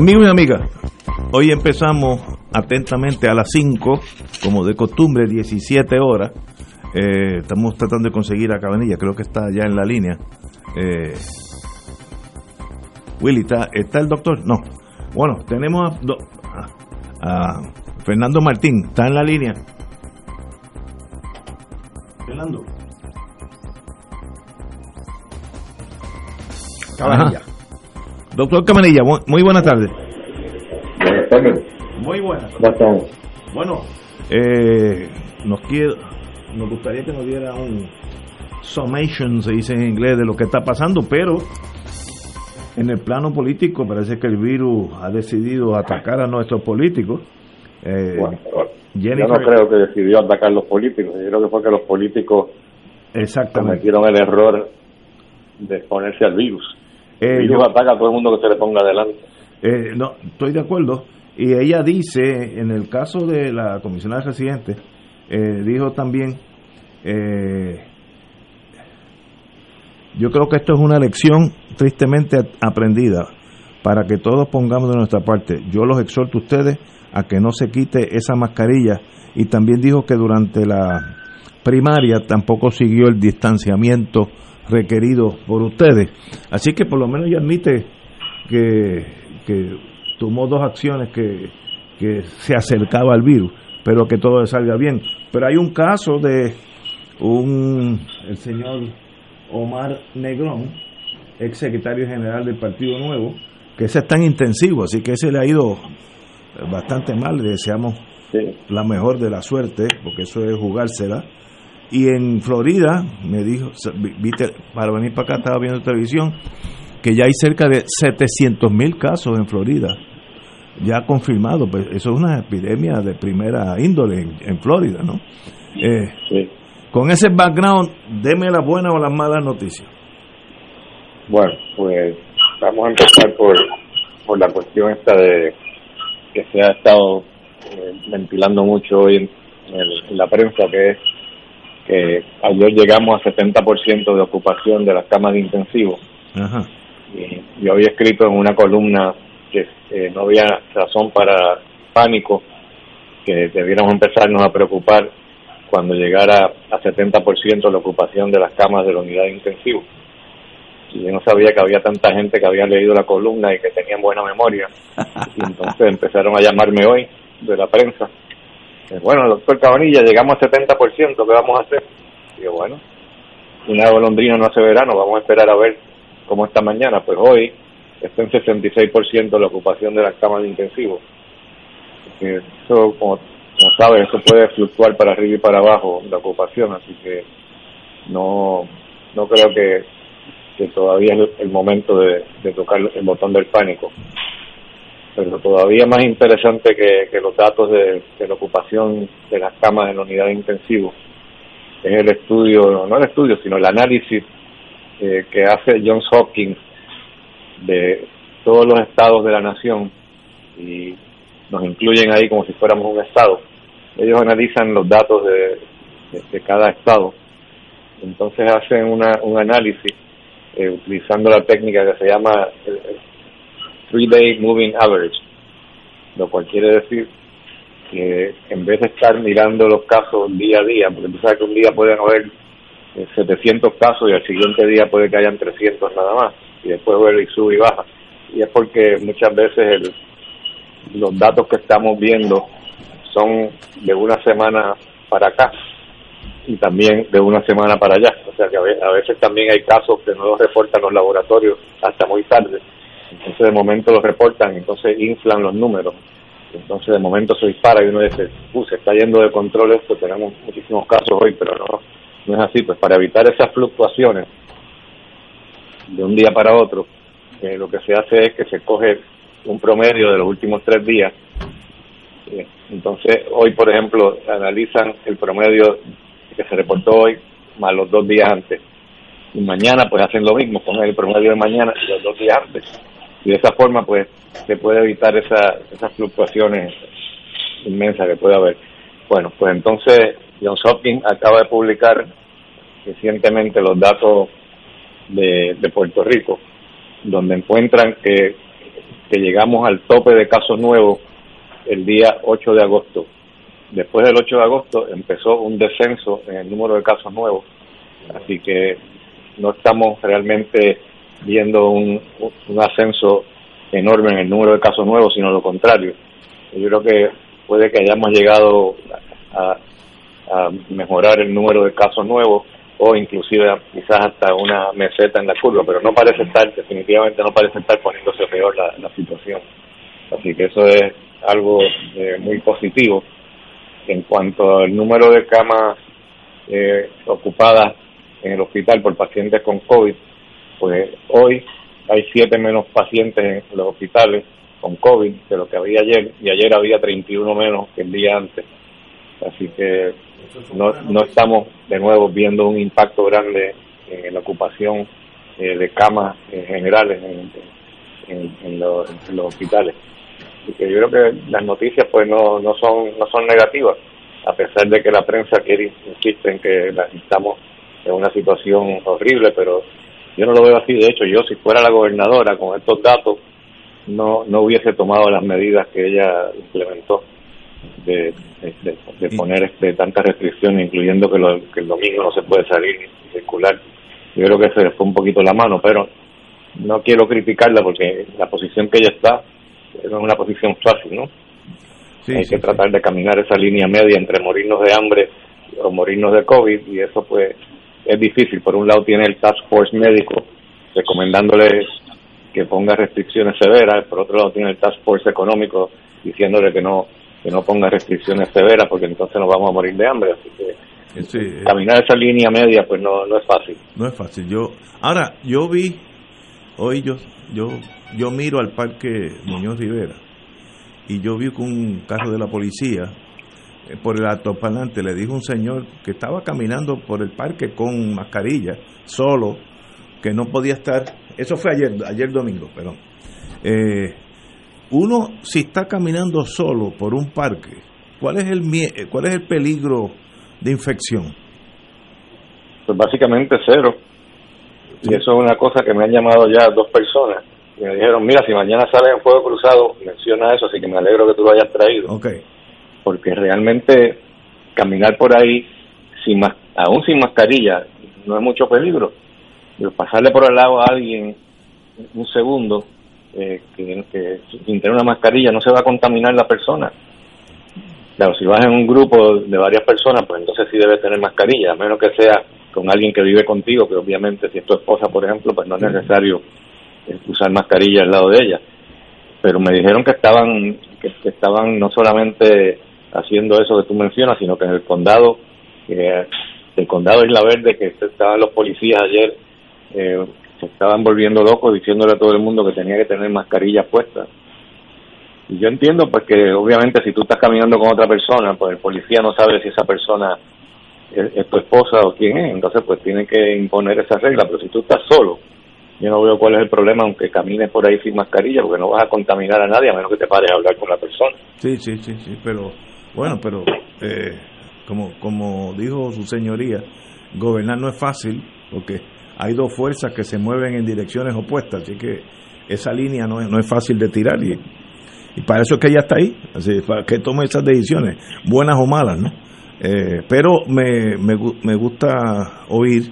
Amigos y amigas, hoy empezamos atentamente a las 5, como de costumbre, 17 horas. Eh, estamos tratando de conseguir a Cabanilla, creo que está ya en la línea. Eh, Willy, ¿está, ¿está el doctor? No. Bueno, tenemos a, a Fernando Martín, ¿está en la línea? Fernando. Cabanilla. Doctor Cabanilla, muy buenas tardes. Muy buenas. Bueno, eh, nos, quiere, nos gustaría que nos diera un summation, se dice en inglés, de lo que está pasando, pero en el plano político parece que el virus ha decidido atacar a nuestros políticos. Eh, bueno, yo no creo que decidió atacar a los políticos, yo creo que fue que los políticos cometieron el error de exponerse al virus. Eh, el ataca a todo el mundo que se le ponga adelante. Eh, no, estoy de acuerdo. Y ella dice, en el caso de la comisionada residente, eh, dijo también, eh, yo creo que esto es una lección tristemente aprendida para que todos pongamos de nuestra parte. Yo los exhorto a ustedes a que no se quite esa mascarilla y también dijo que durante la primaria tampoco siguió el distanciamiento requerido por ustedes. Así que por lo menos ella admite que, que tomó dos acciones que, que se acercaba al virus, pero que todo salga bien. Pero hay un caso de un el señor Omar Negrón, ex secretario general del Partido Nuevo, que ese es tan intensivo, así que ese le ha ido bastante mal, le deseamos la mejor de la suerte, porque eso es jugársela. Y en Florida, me dijo, viste, para venir para acá estaba viendo televisión, que ya hay cerca de 700 mil casos en Florida, ya confirmado, pues eso es una epidemia de primera índole en, Florida, ¿no? Eh, con ese background, deme las buenas o las malas noticias. Bueno, pues vamos a empezar por, por la cuestión esta de que se ha estado eh, ventilando mucho hoy en, la prensa, que es que ayer llegamos a 70% de ocupación de las camas de intensivo. Ajá. Y yo había escrito en una columna que eh, no había razón para pánico, que debiéramos empezarnos a preocupar cuando llegara a 70% la ocupación de las camas de la unidad de intensivo. Y yo no sabía que había tanta gente que había leído la columna y que tenían buena memoria. Y entonces empezaron a llamarme hoy de la prensa. Bueno, doctor Cabanilla, llegamos a 70%, ¿qué vamos a hacer? Yo, bueno, una golondrina no hace verano, vamos a esperar a ver cómo está mañana. Pues hoy está en 66% la ocupación de las camas de intensivo. Eso, como como sabes, eso puede fluctuar para arriba y para abajo la ocupación, así que no, no creo que, que todavía es el momento de, tocar el botón del pánico. Pero todavía más interesante que, los datos de, la ocupación de las camas en la unidad de intensivo. Es el estudio, no el estudio, sino el análisis eh, que hace Johns Hopkins de todos los estados de la nación y nos incluyen ahí como si fuéramos un estado. Ellos analizan los datos de, de, cada estado, entonces hacen una, un análisis eh, utilizando la técnica que se llama Three Day Moving Average, lo cual quiere decir que en vez de estar mirando los casos día a día, porque tú sabes que un día pueden haber 700 eh, casos y al siguiente día puede que hayan 300 nada más, y después vuelve y sube y baja. Y es porque muchas veces el, los datos que estamos viendo son de una semana para acá y también de una semana para allá. O sea que a veces también hay casos que no los reportan los laboratorios hasta muy tarde. Entonces de momento los reportan, entonces inflan los números. Entonces de momento se dispara y uno dice, uh, se está yendo de control esto, tenemos muchísimos casos hoy, pero no, no es así. Pues para evitar esas fluctuaciones de un día para otro, eh, lo que se hace es que se coge un promedio de los últimos tres días. Eh, entonces, hoy, por ejemplo, analizan el promedio que se reportó hoy más los dos días antes. Y mañana, pues hacen lo mismo, ponen el promedio de mañana y los dos días antes. Y de esa forma, pues, se puede evitar esa, esas fluctuaciones inmensas que puede haber. Bueno, pues entonces, Johns Hopkins acaba de publicar recientemente los datos de, de Puerto Rico, donde encuentran que, que llegamos al tope de casos nuevos el día 8 de agosto. Después del 8 de agosto empezó un descenso en el número de casos nuevos, así que no estamos realmente viendo un, un ascenso enorme en el número de casos nuevos, sino lo contrario. Yo creo que puede que hayamos llegado a, a mejorar el número de casos nuevos o inclusive quizás hasta una meseta en la curva, pero no parece estar, definitivamente no parece estar poniéndose peor la, situación. Así que eso es algo eh, muy positivo. En cuanto al número de camas eh, ocupadas en el hospital por pacientes con COVID, pues hoy hay siete menos pacientes en los hospitales con COVID de lo que había ayer, y ayer había 31 menos que el día antes. Así que no, no estamos de nuevo viendo un impacto grande en la ocupación eh, de camas en generales en, en, los, hospitales. Así que yo creo que las noticias pues no, no son no son negativas, a pesar de que la prensa quiere insiste en que estamos en una situación horrible, pero yo no lo veo así. De hecho, yo si fuera la gobernadora con estos datos no no hubiese tomado las medidas que ella implementó de, de, poner este, tantas restricciones, incluyendo que, que el domingo no se puede salir ni circular. Yo creo que se le fue un poquito la mano, pero no quiero criticarla porque la posición que ella está no es una posición fácil, ¿no? Hay que tratar de caminar esa línea media entre morirnos de hambre o morirnos de COVID y eso pues es difícil. Por un lado tiene el Task Force médico recomendándole que ponga restricciones severas, por otro lado tiene el Task Force económico diciéndole que no que no ponga restricciones severas porque entonces nos vamos a morir de hambre. Así que eh, caminar esa línea media pues no, no es fácil. No es fácil. Yo Ahora, yo vi, hoy yo, yo, yo miro al parque Muñoz Rivera y yo vi que un carro de la policía por el altoparlante le dijo un señor que estaba caminando por el parque con mascarilla, solo, que no podía estar, eso fue ayer, ayer domingo, perdón, eh, uno si está caminando solo por un parque, ¿cuál es el cuál es el peligro de infección? Pues básicamente cero. Y eso es una cosa que me han llamado ya dos personas. Y me dijeron, mira, si mañana sale en fuego cruzado, menciona eso, así que me alegro que tú lo hayas traído. Okay. Porque realmente caminar por ahí, sin aún sin mascarilla, no es mucho peligro. Pero pasarle por el lado a alguien un segundo eh, que, sin tener una mascarilla no se va a contaminar la persona. Claro, si vas en un grupo de varias personas, pues entonces sí debes tener mascarilla, a menos que sea con alguien que vive contigo, que obviamente si es tu esposa, por ejemplo, pues no es necesario eh, usar mascarilla al lado de ella. Pero me dijeron que estaban, que, estaban no solamente haciendo eso que tú mencionas, sino que en el condado, eh, el condado Isla Verde, que estaban los policías ayer eh, se estaban volviendo locos diciéndole a todo el mundo que tenía que tener mascarilla puesta. Y yo entiendo pues que obviamente si tú estás caminando con otra persona, pues el policía no sabe si esa persona es, tu esposa o quién es, entonces pues tiene que imponer esa regla, pero si tú estás solo, yo no veo cuál es el problema aunque camines por ahí sin mascarilla, porque no vas a contaminar a nadie a menos que te pares a hablar con la persona. Sí, sí, sí, sí, pero bueno, pero eh, como, como dijo su señoría, gobernar no es fácil, porque hay dos fuerzas que se mueven en direcciones opuestas, así que esa línea no es, no es fácil de tirar y, y para eso es que ella está ahí, así que tome esas decisiones, buenas o malas, ¿no? Eh, pero me, me, me gusta oír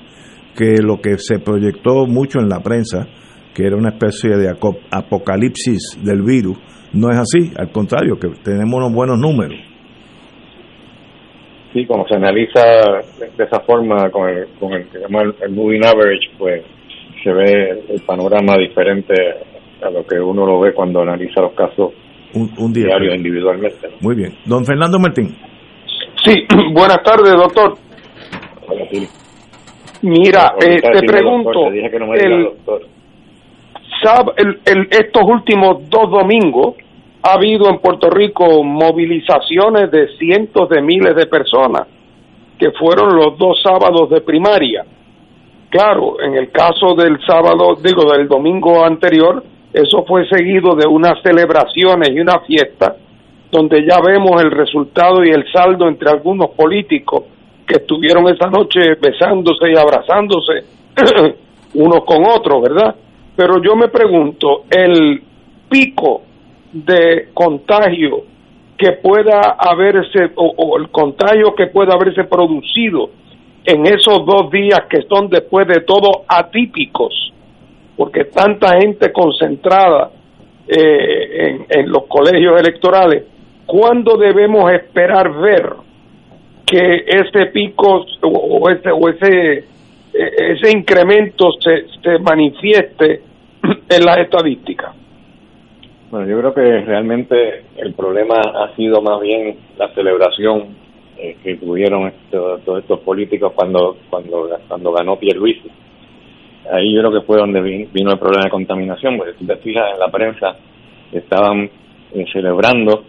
que lo que se proyectó mucho en la prensa, que era una especie de apocalipsis del virus, no es así, al contrario, que tenemos unos buenos números sí, como se analiza de esa forma con el, con el que llama el, moving average, pues se ve el panorama diferente a lo que uno lo ve cuando analiza los casos un, diarios individualmente. Muy bien. Don Fernando Martín. Sí, buenas tardes, doctor. Mira, eh, te pregunto. dije que no me el... doctor. estos últimos dos domingos ha habido en Puerto Rico movilizaciones de cientos de miles de personas, que fueron los dos sábados de primaria. Claro, en el caso del sábado, digo, del domingo anterior, eso fue seguido de unas celebraciones y una fiesta donde ya vemos el resultado y el saldo entre algunos políticos que estuvieron esa noche besándose y abrazándose unos con otros, ¿verdad? Pero yo me pregunto, el pico de contagio que pueda haberse, o, el contagio que pueda haberse producido en esos dos días que son después de todo atípicos, porque tanta gente concentrada eh, en, los colegios electorales, ¿cuándo debemos esperar ver que ese pico o, ese, o ese, e, ese incremento se, se manifieste en las estadísticas? Bueno, yo creo que realmente el problema ha sido más bien la celebración eh, que tuvieron todos estos políticos cuando cuando cuando ganó Pierluisi. Ahí yo creo que fue donde vino el problema de contaminación, porque si te fijas en la prensa, estaban eh, celebrando,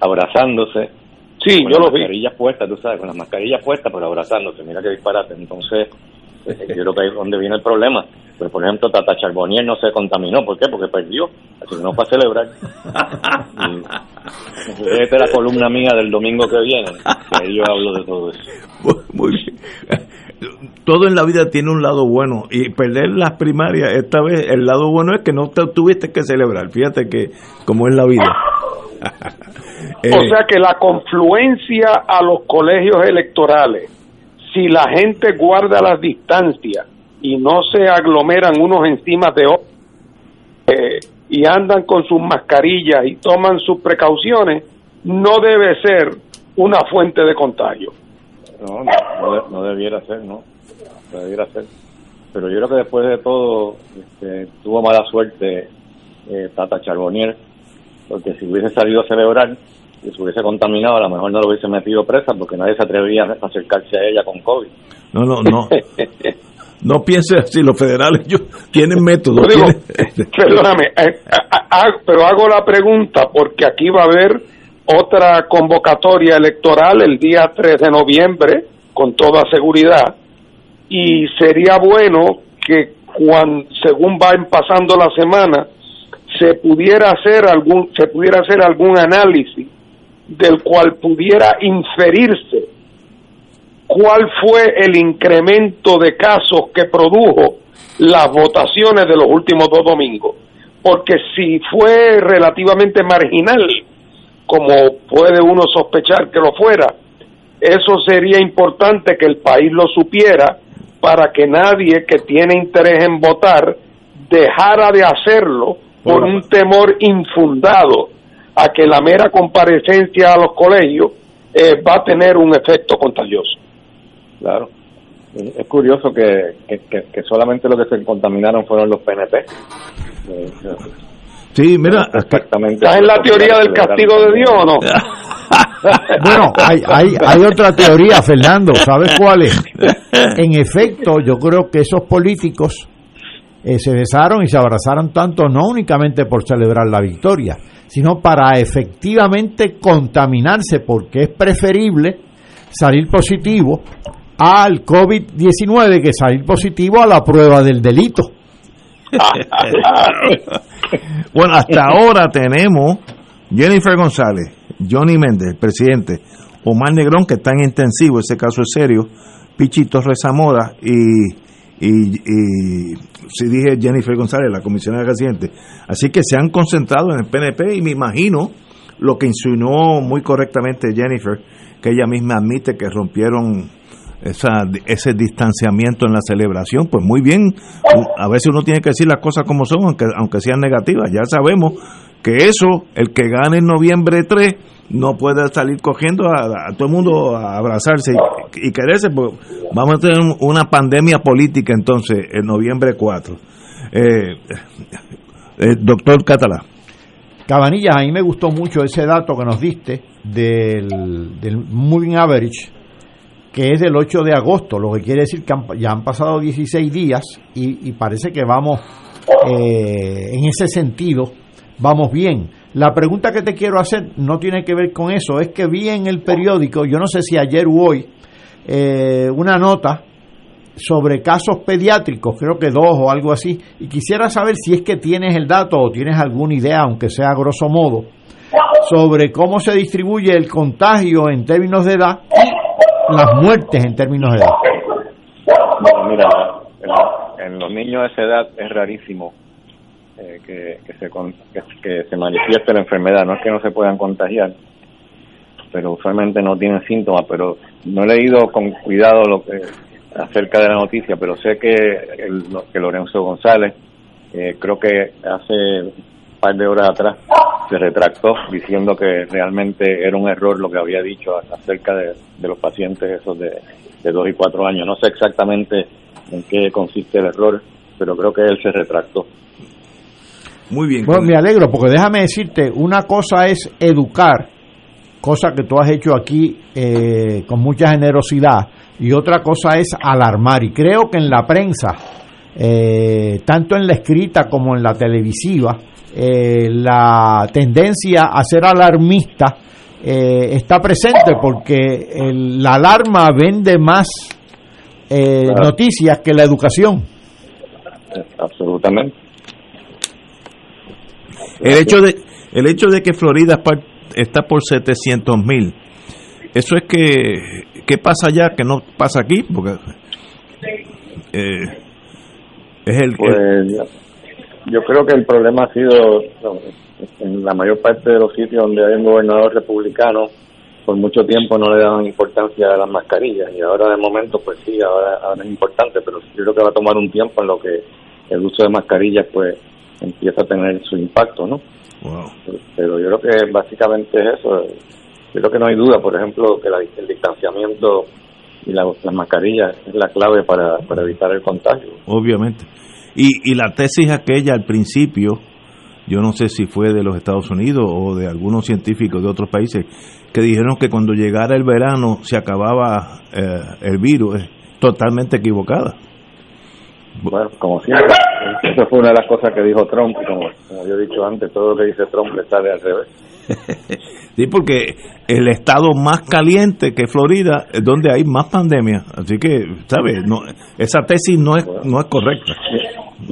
abrazándose. Sí, yo lo vi. Las mascarillas puestas, tú sabes, con las mascarillas puestas, pero abrazándose. Mira qué disparate. Entonces, yo creo que ahí es donde viene el problema. Pero, por ejemplo, Tata Charbonnier no se contaminó. ¿Por qué? Porque perdió. Así que no fue a celebrar. esta es la columna mía del domingo que viene. Que ahí yo hablo de todo eso. Muy bien. Todo en la vida tiene un lado bueno. Y perder las primarias, esta vez, el lado bueno es que no te tuviste que celebrar. Fíjate que, como es la vida. o sea que la confluencia a los colegios electorales, si la gente guarda las distancias, y no se aglomeran unos encima de otros eh, y andan con sus mascarillas y toman sus precauciones, no debe ser una fuente de contagio. No, no, debiera ser, no. No debiera ser. Pero yo creo que después de todo este, tuvo mala suerte eh, Tata Charbonnier, porque si hubiese salido a celebrar y se hubiese contaminado, a lo mejor no lo hubiese metido presa porque nadie se atrevía a acercarse a ella con COVID. No, no, no. No piense así, los federales tienen métodos. perdóname, eh, pero hago la pregunta porque aquí va a haber otra convocatoria electoral el día 3 de noviembre, con toda seguridad, y sería bueno que cuando, según van pasando la semana, se pudiera hacer algún, se pudiera hacer algún análisis del cual pudiera inferirse cuál fue el incremento de casos que produjo las votaciones de los últimos dos domingos. Porque si fue relativamente marginal, como puede uno sospechar que lo fuera, eso sería importante que el país lo supiera para que nadie que tiene interés en votar dejara de hacerlo por un temor infundado a que la mera comparecencia a los colegios eh, va a tener un efecto contagioso. Claro. Es curioso que, que, solamente lo que se contaminaron fueron los PNP. Sí, mira, exactamente. ¿Estás en la teoría del castigo de Dios o no? bueno, hay, hay, hay otra teoría, Fernando, ¿sabes cuál es? En efecto, yo creo que esos políticos eh, se besaron y se abrazaron tanto no únicamente por celebrar la victoria, sino para efectivamente contaminarse, porque es preferible salir positivo al COVID-19 que salir positivo a la prueba del delito. bueno, hasta ahora tenemos Jennifer González, Johnny Méndez, presidente, Omar Negrón, que está en intensivo, ese caso es serio, Pichito Rezamora y, y, y si dije Jennifer González, la comisionada residente. Así que se han concentrado en el PNP y me imagino lo que insinuó muy correctamente Jennifer, que ella misma admite que rompieron esa, ese distanciamiento en la celebración, pues muy bien, a veces uno tiene que decir las cosas como son, aunque, aunque sean negativas, ya sabemos que eso, el que gane en noviembre 3, no puede salir cogiendo a, todo el mundo a abrazarse y, quererse, pues vamos a tener una pandemia política entonces en noviembre 4. Eh, eh, doctor Catalá. Cabanillas, a mí me gustó mucho ese dato que nos diste del, del moving average que es del 8 de agosto, lo que quiere decir que ya han pasado 16 días y, parece que vamos eh, en ese sentido vamos bien. La pregunta que te quiero hacer no tiene que ver con eso, es que vi en el periódico, yo no sé si ayer u hoy, eh, una nota sobre casos pediátricos, creo que dos o algo así, y quisiera saber si es que tienes el dato o tienes alguna idea, aunque sea a grosso modo, sobre cómo se distribuye el contagio en términos de edad y las muertes en términos de edad. mira, en, los niños de esa edad es rarísimo eh, que, se, que, se manifieste la enfermedad, no es que no se puedan contagiar, pero usualmente no tienen síntomas, pero no he leído con cuidado lo que acerca de la noticia, pero sé que, el, que Lorenzo González, eh, creo que hace un par de horas atrás, se retractó diciendo que realmente era un error lo que había dicho acerca de, los pacientes esos de, de 2 y 4 años. No sé exactamente en qué consiste el error, pero creo que él se retractó. Muy bien. Bueno, me alegro, porque déjame decirte, una cosa es educar, cosa que tú has hecho aquí eh, con mucha generosidad, y otra cosa es alarmar. Y creo que en la prensa, eh, tanto en la escrita como en la televisiva, eh, la tendencia a ser alarmista eh, está presente porque la alarma vende más noticias que la educación. Absolutamente. El hecho de el hecho de que Florida está por 700 mil, eso es que ¿Qué pasa allá que no pasa aquí? Porque eh, es el pues, yo creo que el problema ha sido en la mayor parte de los sitios donde hay un gobernador republicano por mucho tiempo no le daban importancia a las mascarillas y ahora de momento pues sí ahora, es importante pero yo creo que va a tomar un tiempo en lo que el uso de mascarillas pues empieza a tener su impacto no pero yo creo que básicamente es eso yo creo que no hay duda, por ejemplo, que el distanciamiento y la, las mascarillas es la clave para, para evitar el contagio. Obviamente. Y, y la tesis aquella al principio, yo no sé si fue de los Estados Unidos o de algunos científicos de otros países, que dijeron que cuando llegara el verano se acababa eh, el virus, es totalmente equivocada. Bueno, como siempre, eso fue una de las cosas que dijo Trump, como, como yo he dicho antes, todo lo que dice Trump le sale al revés. sí, porque el estado más caliente que Florida es donde hay más pandemia. Así que, ¿sabes? No, esa tesis no es, no es correcta.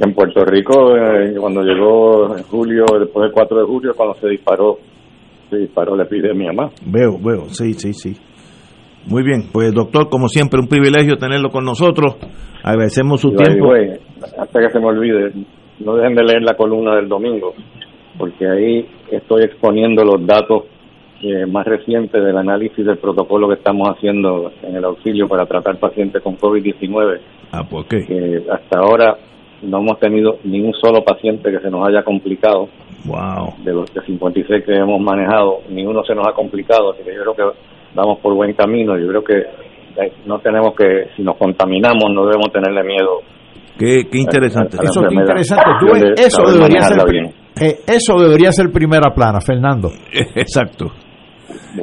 En Puerto Rico, eh, cuando llegó en julio, después del 4 de julio, cuando se disparó, se disparó la epidemia más. Veo, veo, sí, sí, sí. Muy bien, pues doctor, como siempre, un privilegio tenerlo con nosotros. Agradecemos su tiempo. hasta que se me olvide, no dejen de leer la columna del domingo porque ahí estoy exponiendo los datos eh, más recientes del análisis del protocolo que estamos haciendo en el auxilio para tratar pacientes con COVID-19. Ah, ¿por qué? hasta ahora no hemos tenido ni un solo paciente que se nos haya complicado. Wow. De los 56 que hemos manejado, ni uno se nos ha complicado, así que yo creo que vamos por buen camino. Yo creo que eh, no tenemos que, si nos contaminamos, no debemos tenerle miedo. Qué, interesante. eso es interesante. eso debería ser eh, eso debería ser primera plana, Fernando. Exacto.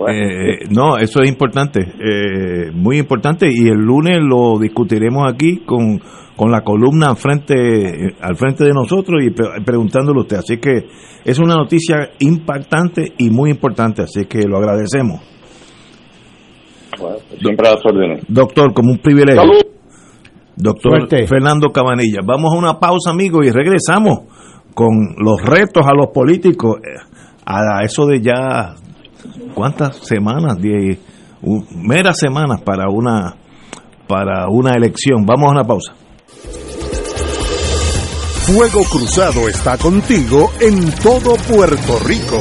Eh, no, eso es importante, eh, muy importante y el lunes lo discutiremos aquí con, con la columna al frente, al frente de nosotros y preguntándole a usted. Así que es una noticia impactante y muy importante, así que lo agradecemos. Bueno, siempre a las órdenes. Doctor, como un privilegio. Doctor Fernando Cabanilla. Vamos a una pausa, amigos, y regresamos con los retos a los políticos eh, a eso de ya cuántas semanas, diez, meras semanas para una para una elección. Vamos a una pausa. Fuego Cruzado está contigo en todo Puerto Rico.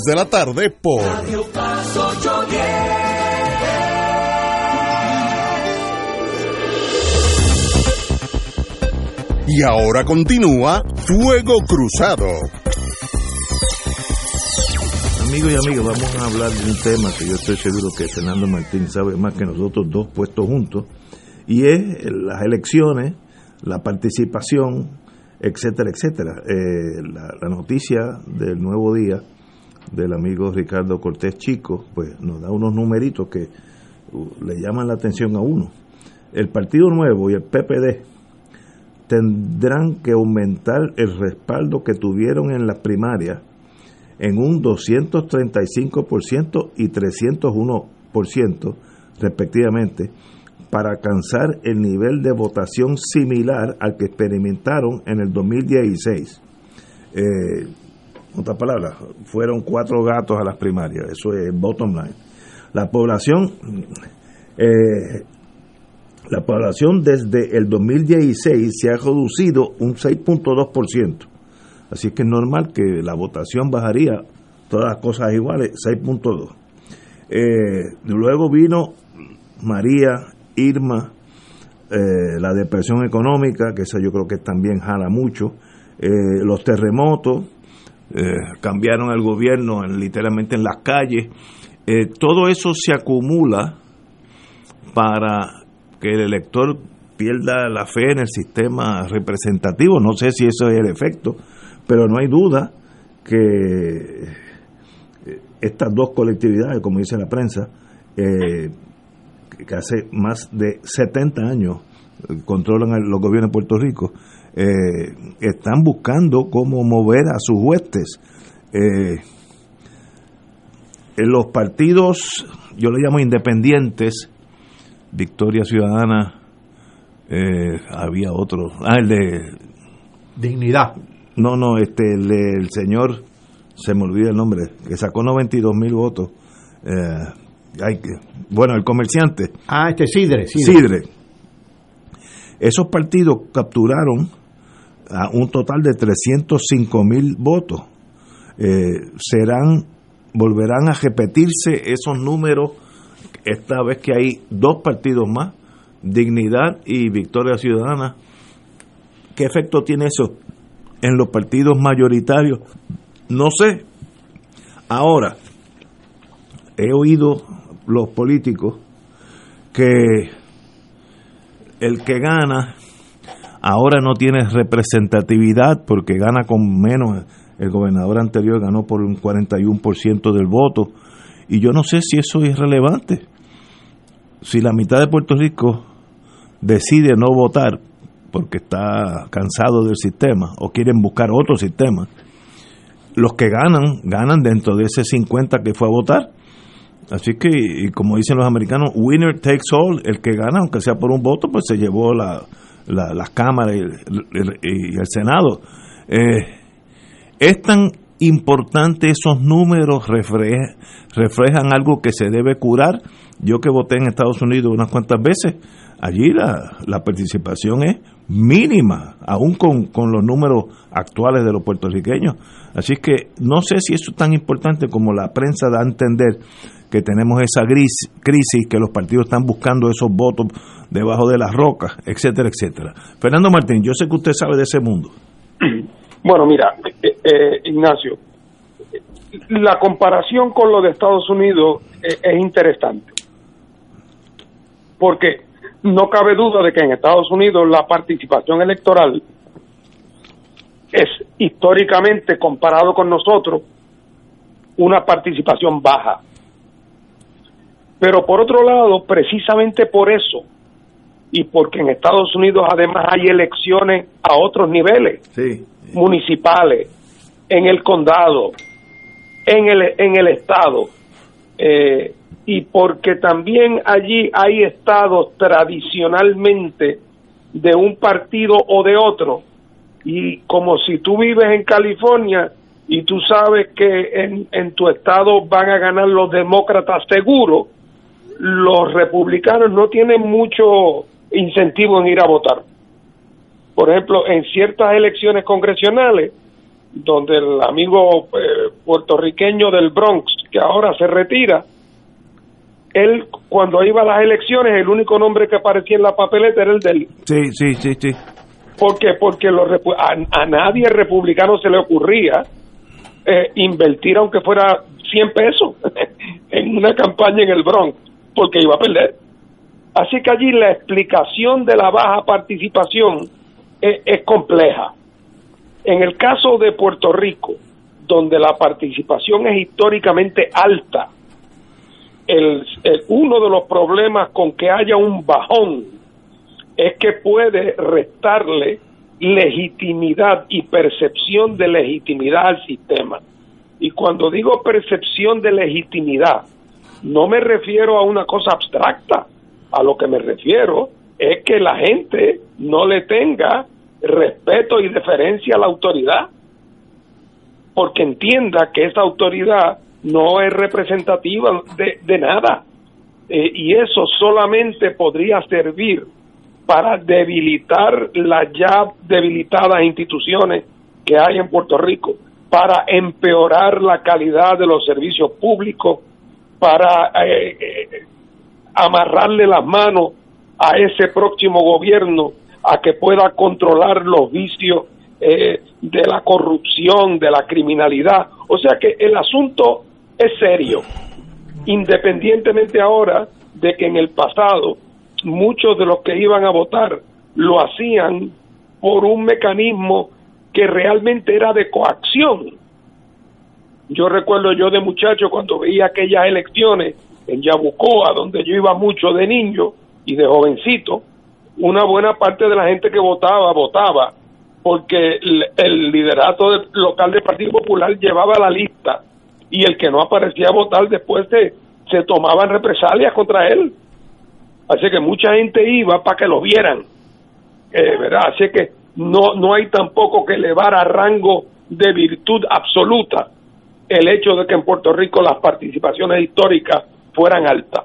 de la tarde por Radio Paz 810. Y ahora continúa Fuego Cruzado. Amigos y amigas, vamos a hablar de un tema que yo estoy seguro que Fernando Martín sabe más que nosotros dos puestos juntos, y es las elecciones, la participación, etcétera, etcétera. Eh, la, noticia del nuevo día del amigo Ricardo Cortés Chico, pues nos da unos numeritos que uh, le llaman la atención a uno. El Partido Nuevo y el PPD tendrán que aumentar el respaldo que tuvieron en las primarias en un 235% y 301% respectivamente para alcanzar el nivel de votación similar al que experimentaron en el 2016. Eh, otras palabras, fueron cuatro gatos a las primarias, eso es bottom line. La población, eh, la población desde el 2016 se ha reducido un 6.2%, así que es normal que la votación bajaría, todas las cosas iguales, 6.2%. Eh, luego vino María, Irma, eh, la depresión económica, que eso yo creo que también jala mucho, los terremotos, eh, cambiaron el gobierno literalmente en las calles. Eh, todo eso se acumula para que el elector pierda la fe en el sistema representativo. No sé si eso es el efecto, pero no hay duda que eh, estas dos colectividades, como dice la prensa, que hace más de 70 años controlan los gobiernos de Puerto Rico, eh, están buscando cómo mover a sus huestes. Eh, en los partidos, yo le llamo independientes, Victoria Ciudadana, eh, había otro, ah, el de... Dignidad. No, no, este, el del señor, se me olvida el nombre, que sacó 92 mil votos. hay que, bueno, el comerciante. Ah, este Sidre. Sidre. Esos partidos capturaron a un total de 305 mil votos. Eh, serán, volverán a repetirse esos números esta vez que hay dos partidos más, Dignidad y Victoria Ciudadana. ¿Qué efecto tiene eso en los partidos mayoritarios? No sé. Ahora, he oído los políticos que el que gana ahora no tiene representatividad porque gana con menos. El gobernador anterior ganó por un 41% del voto. Y yo no sé si eso es relevante. Si la mitad de Puerto Rico decide no votar porque está cansado del sistema o quieren buscar otro sistema, los que ganan, ganan dentro de ese 50 que fue a votar. Así que, y como dicen los americanos, winner takes all, el que gana, aunque sea por un voto, pues se llevó la, la, las cámaras y el, Senado. Eh, es tan importante esos números, reflejan algo que se debe curar. Yo que voté en Estados Unidos unas cuantas veces, allí la, la participación es mínima, aún con, con, los números actuales de los puertorriqueños. Así que no sé si eso es tan importante como la prensa da a entender que tenemos esa crisis, que los partidos están buscando esos votos debajo de las rocas, etcétera, etcétera. Fernando Martín, yo sé que usted sabe de ese mundo. Bueno, mira, eh, eh, Ignacio, la comparación con lo de Estados Unidos eh, es interesante, porque no cabe duda de que en Estados Unidos la participación electoral es históricamente comparado con nosotros una participación baja. Pero por otro lado, precisamente por eso, y porque en Estados Unidos además hay elecciones a otros niveles, municipales, en el condado, en el, en el estado, eh, y porque también allí hay estados tradicionalmente de un partido o de otro, y como si tú vives en California y tú sabes que en, en tu estado van a ganar los demócratas seguro, los republicanos no tienen mucho incentivo en ir a votar. Por ejemplo, en ciertas elecciones congresionales, donde el amigo eh, puertorriqueño del Bronx, que ahora se retira, él cuando iba a las elecciones, el único nombre que aparecía en la papeleta era el del... Sí, sí, sí, sí. ¿Por Porque los, a, nadie republicano se le ocurría eh, invertir, aunque fuera 100 pesos, en una campaña en el Bronx, porque iba a perder. Así que allí la explicación de la baja participación es, compleja. En el caso de Puerto Rico, donde la participación es históricamente alta, el, uno de los problemas con que haya un bajón es que puede restarle legitimidad y percepción de legitimidad al sistema. Y cuando digo percepción de legitimidad, no me refiero a una cosa abstracta, a lo que me refiero es que la gente no le tenga respeto y deferencia a la autoridad, porque entienda que esa autoridad no es representativa de, nada. Eh, y eso solamente podría servir para debilitar las ya debilitadas instituciones que hay en Puerto Rico, para empeorar la calidad de los servicios públicos, para eh, eh, amarrarle las manos a ese próximo gobierno a que pueda controlar los vicios eh, de la corrupción, de la criminalidad. O sea que el asunto es serio, independientemente ahora de que en el pasado muchos de los que iban a votar lo hacían por un mecanismo que realmente era de coacción. Yo recuerdo yo de muchacho cuando veía aquellas elecciones en Yabucoa, donde yo iba mucho de niño y de jovencito, una buena parte de la gente que votaba, votaba, porque el, liderato local del Partido Popular llevaba la lista y el que no aparecía a votar después se, se tomaban represalias contra él. Así que mucha gente iba para que lo vieran, eh, ¿verdad? Así que no, no hay tampoco que elevar a rango de virtud absoluta el hecho de que en Puerto Rico las participaciones históricas fueran altas.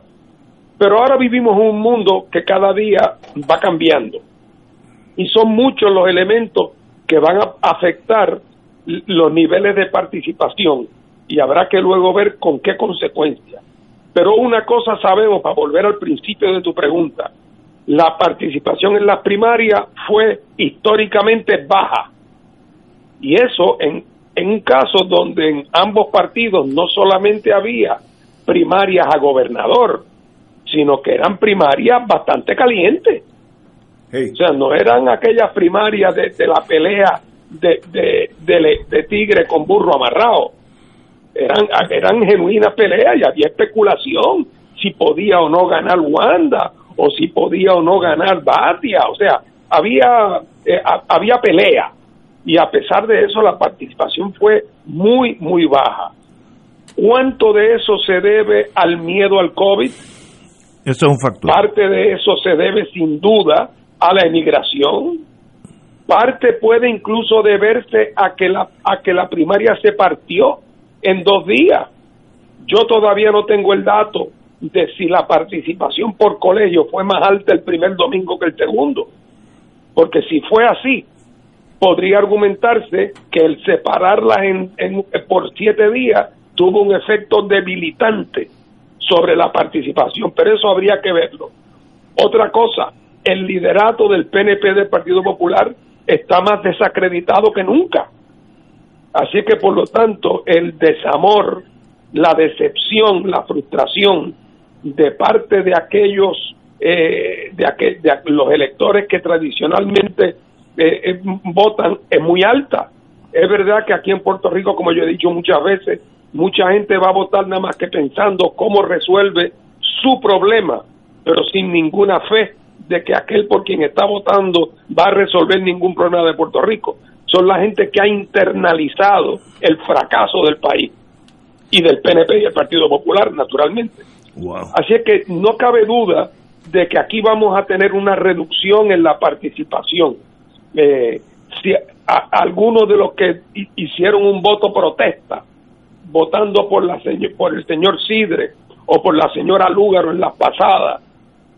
Pero ahora vivimos un mundo que cada día va cambiando y son muchos los elementos que van a afectar los niveles de participación y habrá que luego ver con qué consecuencias. Pero una cosa sabemos, para volver al principio de tu pregunta, la participación en las primarias fue históricamente baja. Y eso en, en un caso donde en ambos partidos no solamente había primarias a gobernador, sino que eran primarias bastante calientes. O sea, no eran aquellas primarias de, la pelea de, de, tigre con burro amarrado. Eran, eran genuinas peleas y había especulación si podía o no ganar Wanda o si podía o no ganar Batia. O sea, había, eh, había pelea y a pesar de eso la participación fue muy, muy baja. ¿Cuánto de eso se debe al miedo al COVID? Eso es un factor. Parte de eso se debe sin duda a la emigración. Parte puede incluso deberse a que la, a que la primaria se partió en dos días. Yo todavía no tengo el dato de si la participación por colegio fue más alta el primer domingo que el segundo. Porque si fue así, podría argumentarse que el separarlas en, por siete días tuvo un efecto debilitante sobre la participación, pero eso habría que verlo. Otra cosa, el liderato del PNP del Partido Popular está más desacreditado que nunca. Así que, por lo tanto, el desamor, la decepción, la frustración de parte de aquellos, eh, de, aquel, de los electores que tradicionalmente eh, eh, votan es muy alta. Es verdad que aquí en Puerto Rico, como yo he dicho muchas veces, mucha gente va a votar nada más que pensando cómo resuelve su problema, pero sin ninguna fe de que aquel por quien está votando va a resolver ningún problema de Puerto Rico. Son la gente que ha internalizado el fracaso del país y del PNP y el Partido Popular, naturalmente. Así es que no cabe duda de que aquí vamos a tener una reducción en la participación. Eh, si algunos de los que hicieron un voto protesta, votando por, la, por el señor Sidre o por la señora Lúgaro en la pasada,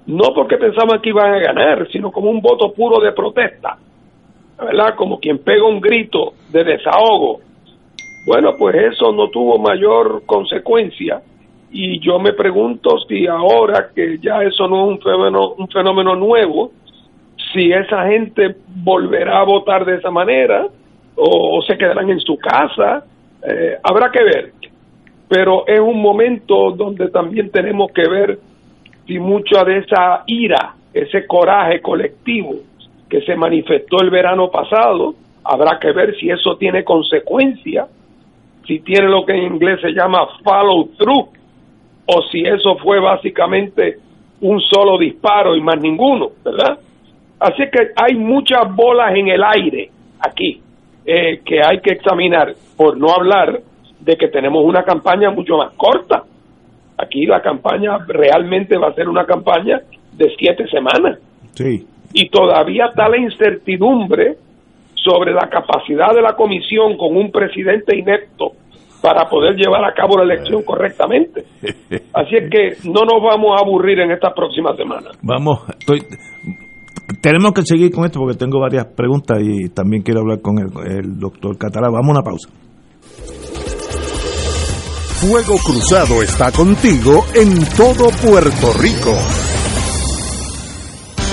no porque pensaban que iban a ganar, sino como un voto puro de protesta, ¿verdad? Como quien pega un grito de desahogo. Bueno, pues eso no tuvo mayor consecuencia y yo me pregunto si ahora que ya eso no es un fenómeno, un fenómeno nuevo, si esa gente volverá a votar de esa manera o, se quedarán en su casa, eh, habrá que ver. Pero es un momento donde también tenemos que ver si mucha de esa ira, ese coraje colectivo que se manifestó el verano pasado, habrá que ver si eso tiene consecuencia, si tiene lo que en inglés se llama follow through, o si eso fue básicamente un solo disparo y más ninguno, ¿verdad? Así que hay muchas bolas en el aire aquí eh, que hay que examinar, por no hablar de que tenemos una campaña mucho más corta. Aquí la campaña realmente va a ser una campaña de siete semanas. Sí. Y todavía está la incertidumbre sobre la capacidad de la comisión con un presidente inepto para poder llevar a cabo la elección correctamente. Así es que no nos vamos a aburrir en estas próximas semanas. Vamos, estoy, tenemos que seguir con esto porque tengo varias preguntas y también quiero hablar con el, el doctor Catalá. Vamos a una pausa. Fuego Cruzado está contigo en todo Puerto Rico.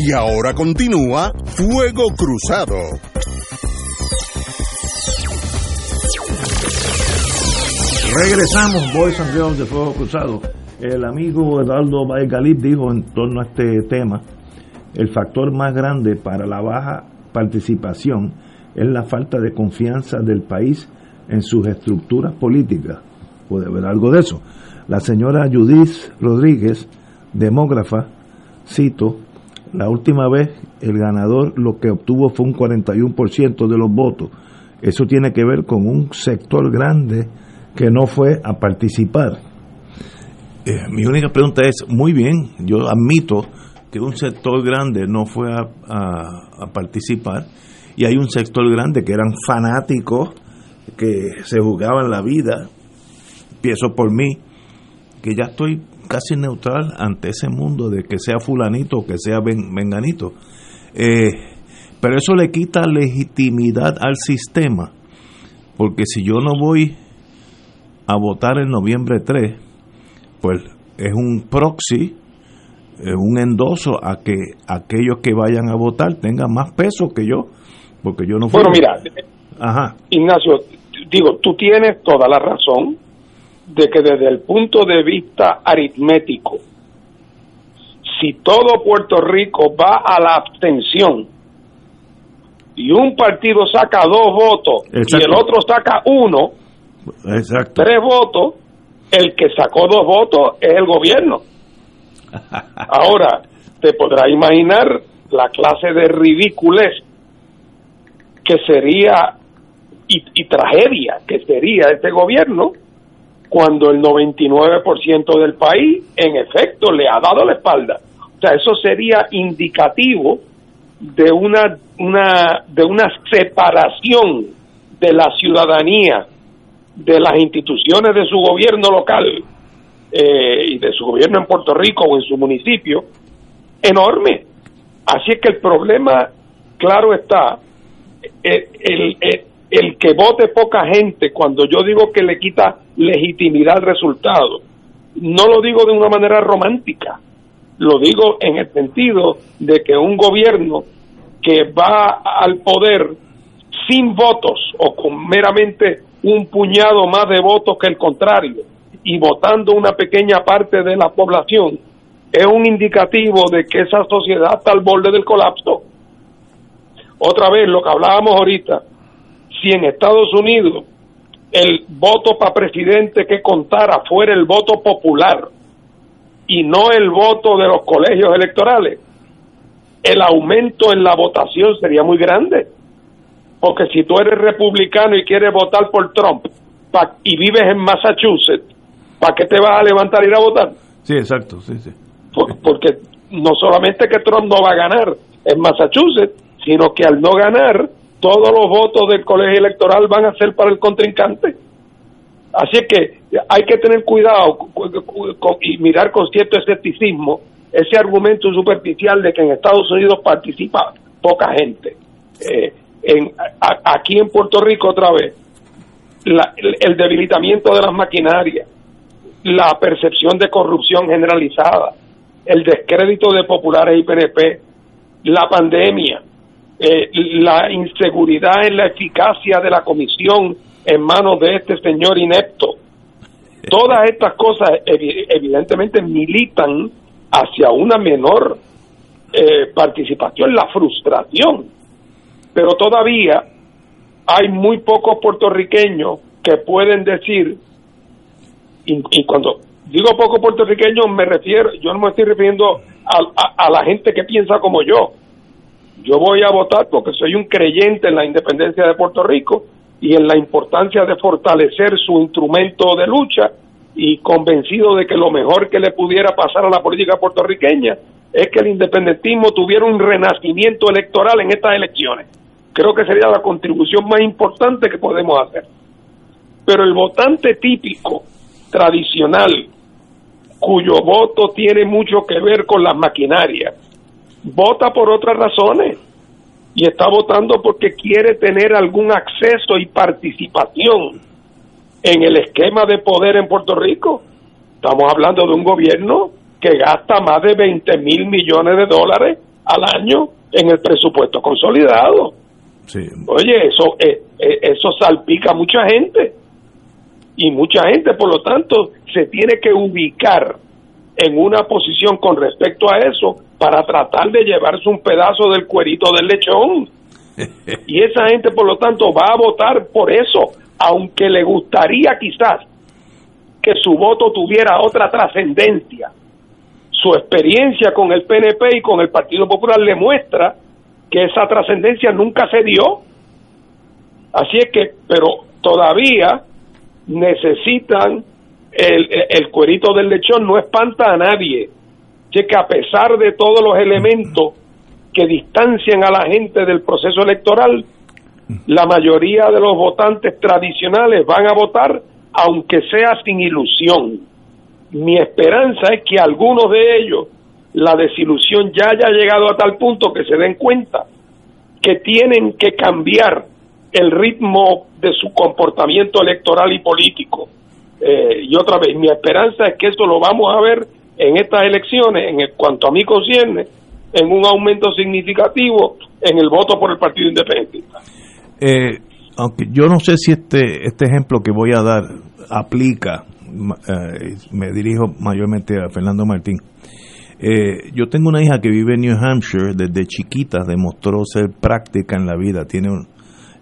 Y ahora continúa Fuego Cruzado. Regresamos, Boys and Girls de Fuego Cruzado. El amigo Eduardo Galip dijo en torno a este tema, el factor más grande para la baja participación es la falta de confianza del país en sus estructuras políticas. Puede haber algo de eso. La señora Judith Rodríguez, demógrafa, cito, la última vez el ganador lo que obtuvo fue un 41% de los votos. Eso tiene que ver con un sector grande que no fue a participar. Eh, mi única pregunta es, muy bien, yo admito que un sector grande no fue a, a, participar y hay un sector grande que eran fanáticos, que se jugaban la vida, pienso por mí, que ya estoy casi neutral ante ese mundo de que sea fulanito o que sea venganito. Eh, pero eso le quita legitimidad al sistema, porque si yo no voy a votar en noviembre 3, pues es un proxy, es un endoso a que aquellos que vayan a votar tengan más peso que yo, porque yo no fui. Bueno, mira, Ajá. Ignacio, digo, tú tienes toda la razón de que desde el punto de vista aritmético, si todo Puerto Rico va a la abstención y un partido saca dos votos y el otro saca uno, tres votos, el que sacó dos votos es el gobierno. Ahora, te podrás imaginar la clase de ridiculez que sería y, y tragedia que sería este gobierno cuando el 99% del país en efecto le ha dado la espalda. O sea, eso sería indicativo de una, una, de una separación de la ciudadanía de las instituciones de su gobierno local eh, y de su gobierno en Puerto Rico o en su municipio enorme. Así es que el problema, claro está, eh, el, el, el que vote poca gente, cuando yo digo que le quita legitimidad al resultado, no lo digo de una manera romántica, lo digo en el sentido de que un gobierno que va al poder sin votos o con meramente un puñado más de votos que el contrario y votando una pequeña parte de la población, es un indicativo de que esa sociedad está al borde del colapso. Otra vez, lo que hablábamos ahorita, si en Estados Unidos el voto para presidente que contara fuera el voto popular y no el voto de los colegios electorales, el aumento en la votación sería muy grande. Porque si tú eres republicano y quieres votar por Trump y vives en Massachusetts, ¿para qué te vas a levantar y ir a votar? Sí, exacto, sí, sí. porque no solamente que Trump no va a ganar en Massachusetts, sino que al no ganar, todos los votos del colegio electoral van a ser para el contrincante. Así que hay que tener cuidado y mirar con cierto escepticismo ese argumento superficial de que en Estados Unidos participa poca gente. Eh, en, aquí en Puerto Rico otra vez, el, debilitamiento de las maquinarias, la percepción de corrupción generalizada, el descrédito de populares y PNP, la pandemia, eh, la inseguridad en la eficacia de la comisión en manos de este señor inepto. Todas estas cosas evidentemente militan hacia una menor eh, participación, la frustración. Pero todavía hay muy pocos puertorriqueños que pueden decir, y, cuando digo pocos puertorriqueños me refiero, yo no me estoy refiriendo a la gente que piensa como yo, yo voy a votar porque soy un creyente en la independencia de Puerto Rico y en la importancia de fortalecer su instrumento de lucha y convencido de que lo mejor que le pudiera pasar a la política puertorriqueña es que el independentismo tuviera un renacimiento electoral en estas elecciones. Creo que sería la contribución más importante que podemos hacer. Pero el votante típico, tradicional, cuyo voto tiene mucho que ver con las maquinarias, vota por otras razones y está votando porque quiere tener algún acceso y participación en el esquema de poder en Puerto Rico. Estamos hablando de un gobierno que gasta más de 20 mil millones de dólares al año en el presupuesto consolidado. Oye, eso, eh, eh, eso salpica a mucha gente. Y mucha gente, por lo tanto, se tiene que ubicar en una posición con respecto a eso para tratar de llevarse un pedazo del cuerito del lechón. Y esa gente, por lo tanto, va a votar por eso, aunque le gustaría quizás que su voto tuviera otra trascendencia. Su experiencia con el PNP y con el Partido Popular le muestra que esa trascendencia nunca se dio. Así es que, pero todavía necesitan el, cuerito del lechón, no espanta a nadie. Así que a pesar de todos los elementos que distancian a la gente del proceso electoral, la mayoría de los votantes tradicionales van a votar aunque sea sin ilusión. Mi esperanza es que algunos de ellos la desilusión ya haya llegado a tal punto que se den cuenta que tienen que cambiar el ritmo de su comportamiento electoral y político. Eh, y otra vez, mi esperanza es que esto lo vamos a ver en estas elecciones, en cuanto a mí concierne, en un aumento significativo en el voto por el Partido Independiente. Eh, aunque yo no sé si este, este ejemplo que voy a dar aplica, eh, me dirijo mayormente a Fernando Martín. Eh, yo tengo una hija que vive en New Hampshire, desde chiquita demostró ser práctica en la vida, tiene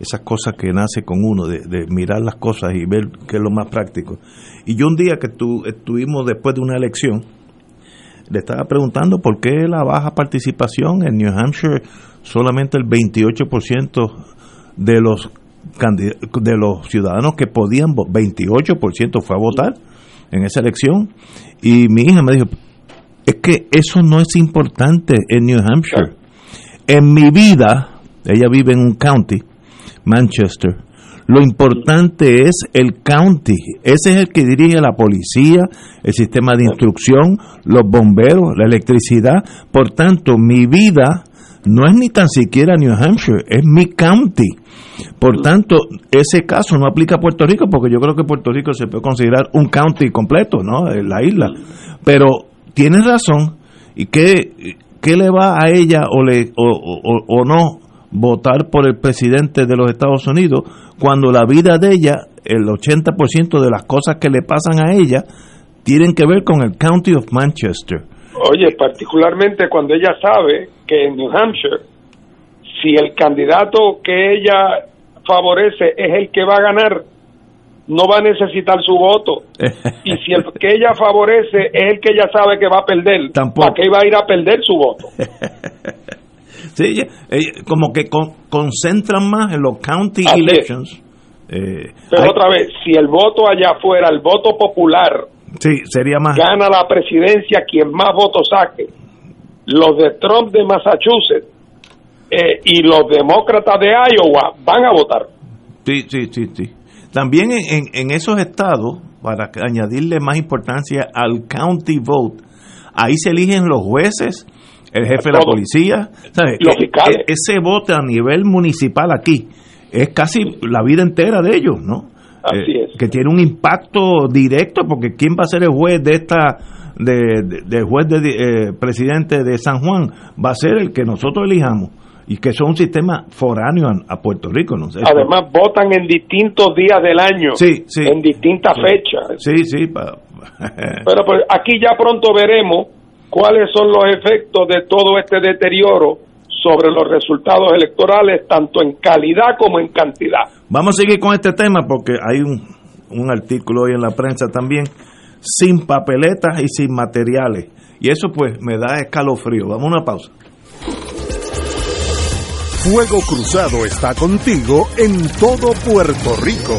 esas cosas que nace con uno, de, mirar las cosas y ver qué es lo más práctico. Y yo un día que estuvimos después de una elección, le estaba preguntando por qué la baja participación en New Hampshire, solamente el 28% de los de los ciudadanos que podían, 28% fue a votar en esa elección. Y mi hija me dijo, es que eso no es importante en New Hampshire. En mi vida, ella vive en un county, Manchester, lo importante es el county. Ese es el que dirige la policía, el sistema de instrucción, los bomberos, la electricidad. Por tanto, mi vida no es ni tan siquiera New Hampshire, es mi county. Por tanto, ese caso no aplica a Puerto Rico porque yo creo que Puerto Rico se puede considerar un county completo, ¿no? La isla. Pero tienes razón. ¿Y qué, qué le va a ella o, le, o, o no votar por el presidente de los Estados Unidos cuando la vida de ella, el 80% de las cosas que le pasan a ella, tienen que ver con el County of Manchester? Oye, particularmente cuando ella sabe que en New Hampshire, si el candidato que ella favorece es el que va a ganar, no va a necesitar su voto. y si el que ella favorece es el que ella sabe que va a perder, ¿para qué va a ir a perder su voto? sí, como que concentran más en los county elections. Eh, Pero otra vez, si el voto allá afuera, el voto popular, Sí, sería más. Gana la presidencia quien más votos saque. Los de Trump de Massachusetts eh, y los demócratas de Iowa van a votar. Sí, sí, sí, sí. También en, en esos estados, para añadirle más importancia al county vote, ahí se eligen los jueces, el jefe de la policía, Los fiscales. E, ese voto a nivel municipal aquí es casi la vida entera de ellos, ¿no? Eh, que tiene un impacto directo, porque ¿quién va a ser el juez de esta, de, juez de eh, presidente de San Juan? Va a ser el que nosotros elijamos y que es un sistema foráneo a, Puerto Rico. ¿no? Además, votan en distintos días del año, en distintas fechas. Sí, sí. Pero pues aquí ya pronto veremos cuáles son los efectos de todo este deterioro sobre los resultados electorales, tanto en calidad como en cantidad. Vamos a seguir con este tema porque hay un, un artículo hoy en la prensa también, sin papeletas y sin materiales. Y eso pues me da escalofrío. Vamos a una pausa. Fuego Cruzado está contigo en todo Puerto Rico.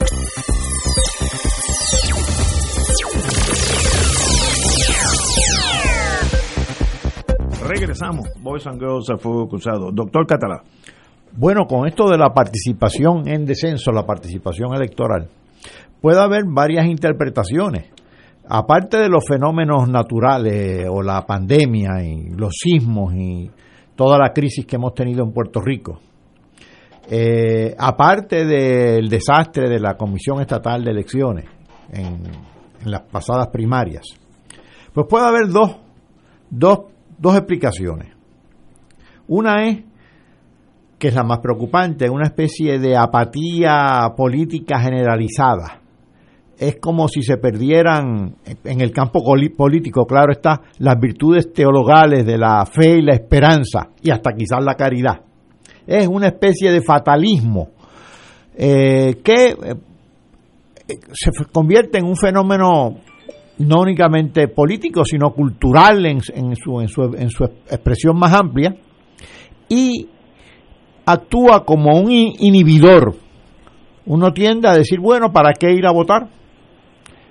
Regresamos. Boys and Girls a Fuego Cruzado. Doctor Catalá. Bueno, con esto de la participación en descenso, la participación electoral, puede haber varias interpretaciones. Aparte de los fenómenos naturales o la pandemia y los sismos y toda la crisis que hemos tenido en Puerto Rico, eh, aparte del desastre de la Comisión Estatal de Elecciones en, en las pasadas primarias, pues puede haber dos, dos dos explicaciones. Una es, que es la más preocupante, una especie de apatía política generalizada. Es como si se perdieran en el campo político, claro está, las virtudes teologales de la fe y la esperanza, y hasta quizás la caridad. Es una especie de fatalismo eh, que eh, se convierte en un fenómeno no únicamente político, sino cultural en, su, en, su, en su expresión más amplia, y actúa como un inhibidor. Uno tiende a decir, bueno, ¿para qué ir a votar?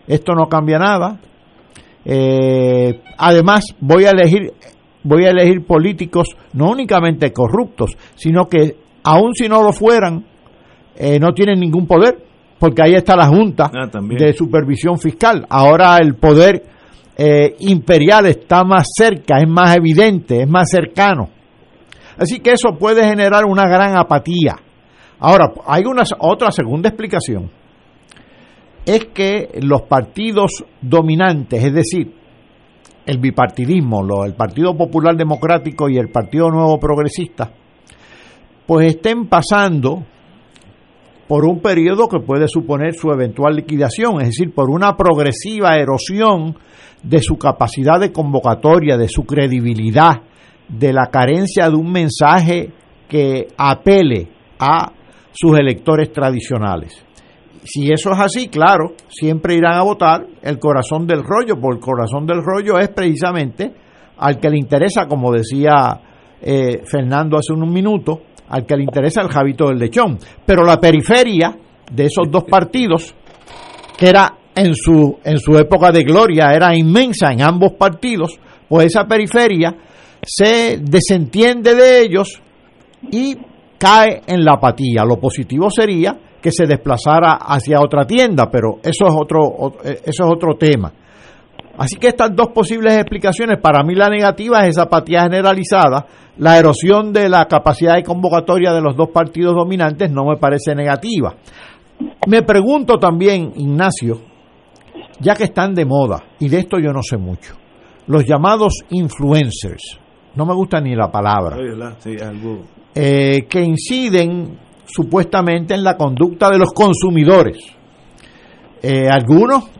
Esto no cambia nada. Eh, además, voy a elegir voy a elegir políticos no únicamente corruptos, sino que aun si no lo fueran, eh, no tienen ningún poder porque ahí está la Junta ah, de Supervisión Fiscal. Ahora el poder eh, imperial está más cerca, es más evidente, es más cercano. Así que eso puede generar una gran apatía. Ahora, hay una otra segunda explicación. Es que los partidos dominantes, es decir, el bipartidismo, el Partido Popular Democrático y el Partido Nuevo Progresista, pues estén pasando por un periodo que puede suponer su eventual liquidación, es decir, por una progresiva erosión de su capacidad de convocatoria, de su credibilidad, de la carencia de un mensaje que apele a sus electores tradicionales. Si eso es así, claro, siempre irán a votar el corazón del rollo, porque el corazón del rollo es precisamente al que le interesa, como decía eh, Fernando hace un minuto, al que le interesa el Javito del Lechón. Pero la periferia de esos dos partidos, que era en su, en su época de gloria, era inmensa en ambos partidos, pues esa periferia se desentiende de ellos y cae en la apatía. Lo positivo sería que se desplazara hacia otra tienda, pero eso es otro, eso es otro tema. Así que estas dos posibles explicaciones, para mí la negativa es esa apatía generalizada, la erosión de la capacidad de convocatoria de los dos partidos dominantes no me parece negativa. Me pregunto también, Ignacio, ya que están de moda, y de esto yo no sé mucho, los llamados influencers, no me gusta ni la palabra, eh, que inciden supuestamente en la conducta de los consumidores. Eh, algunos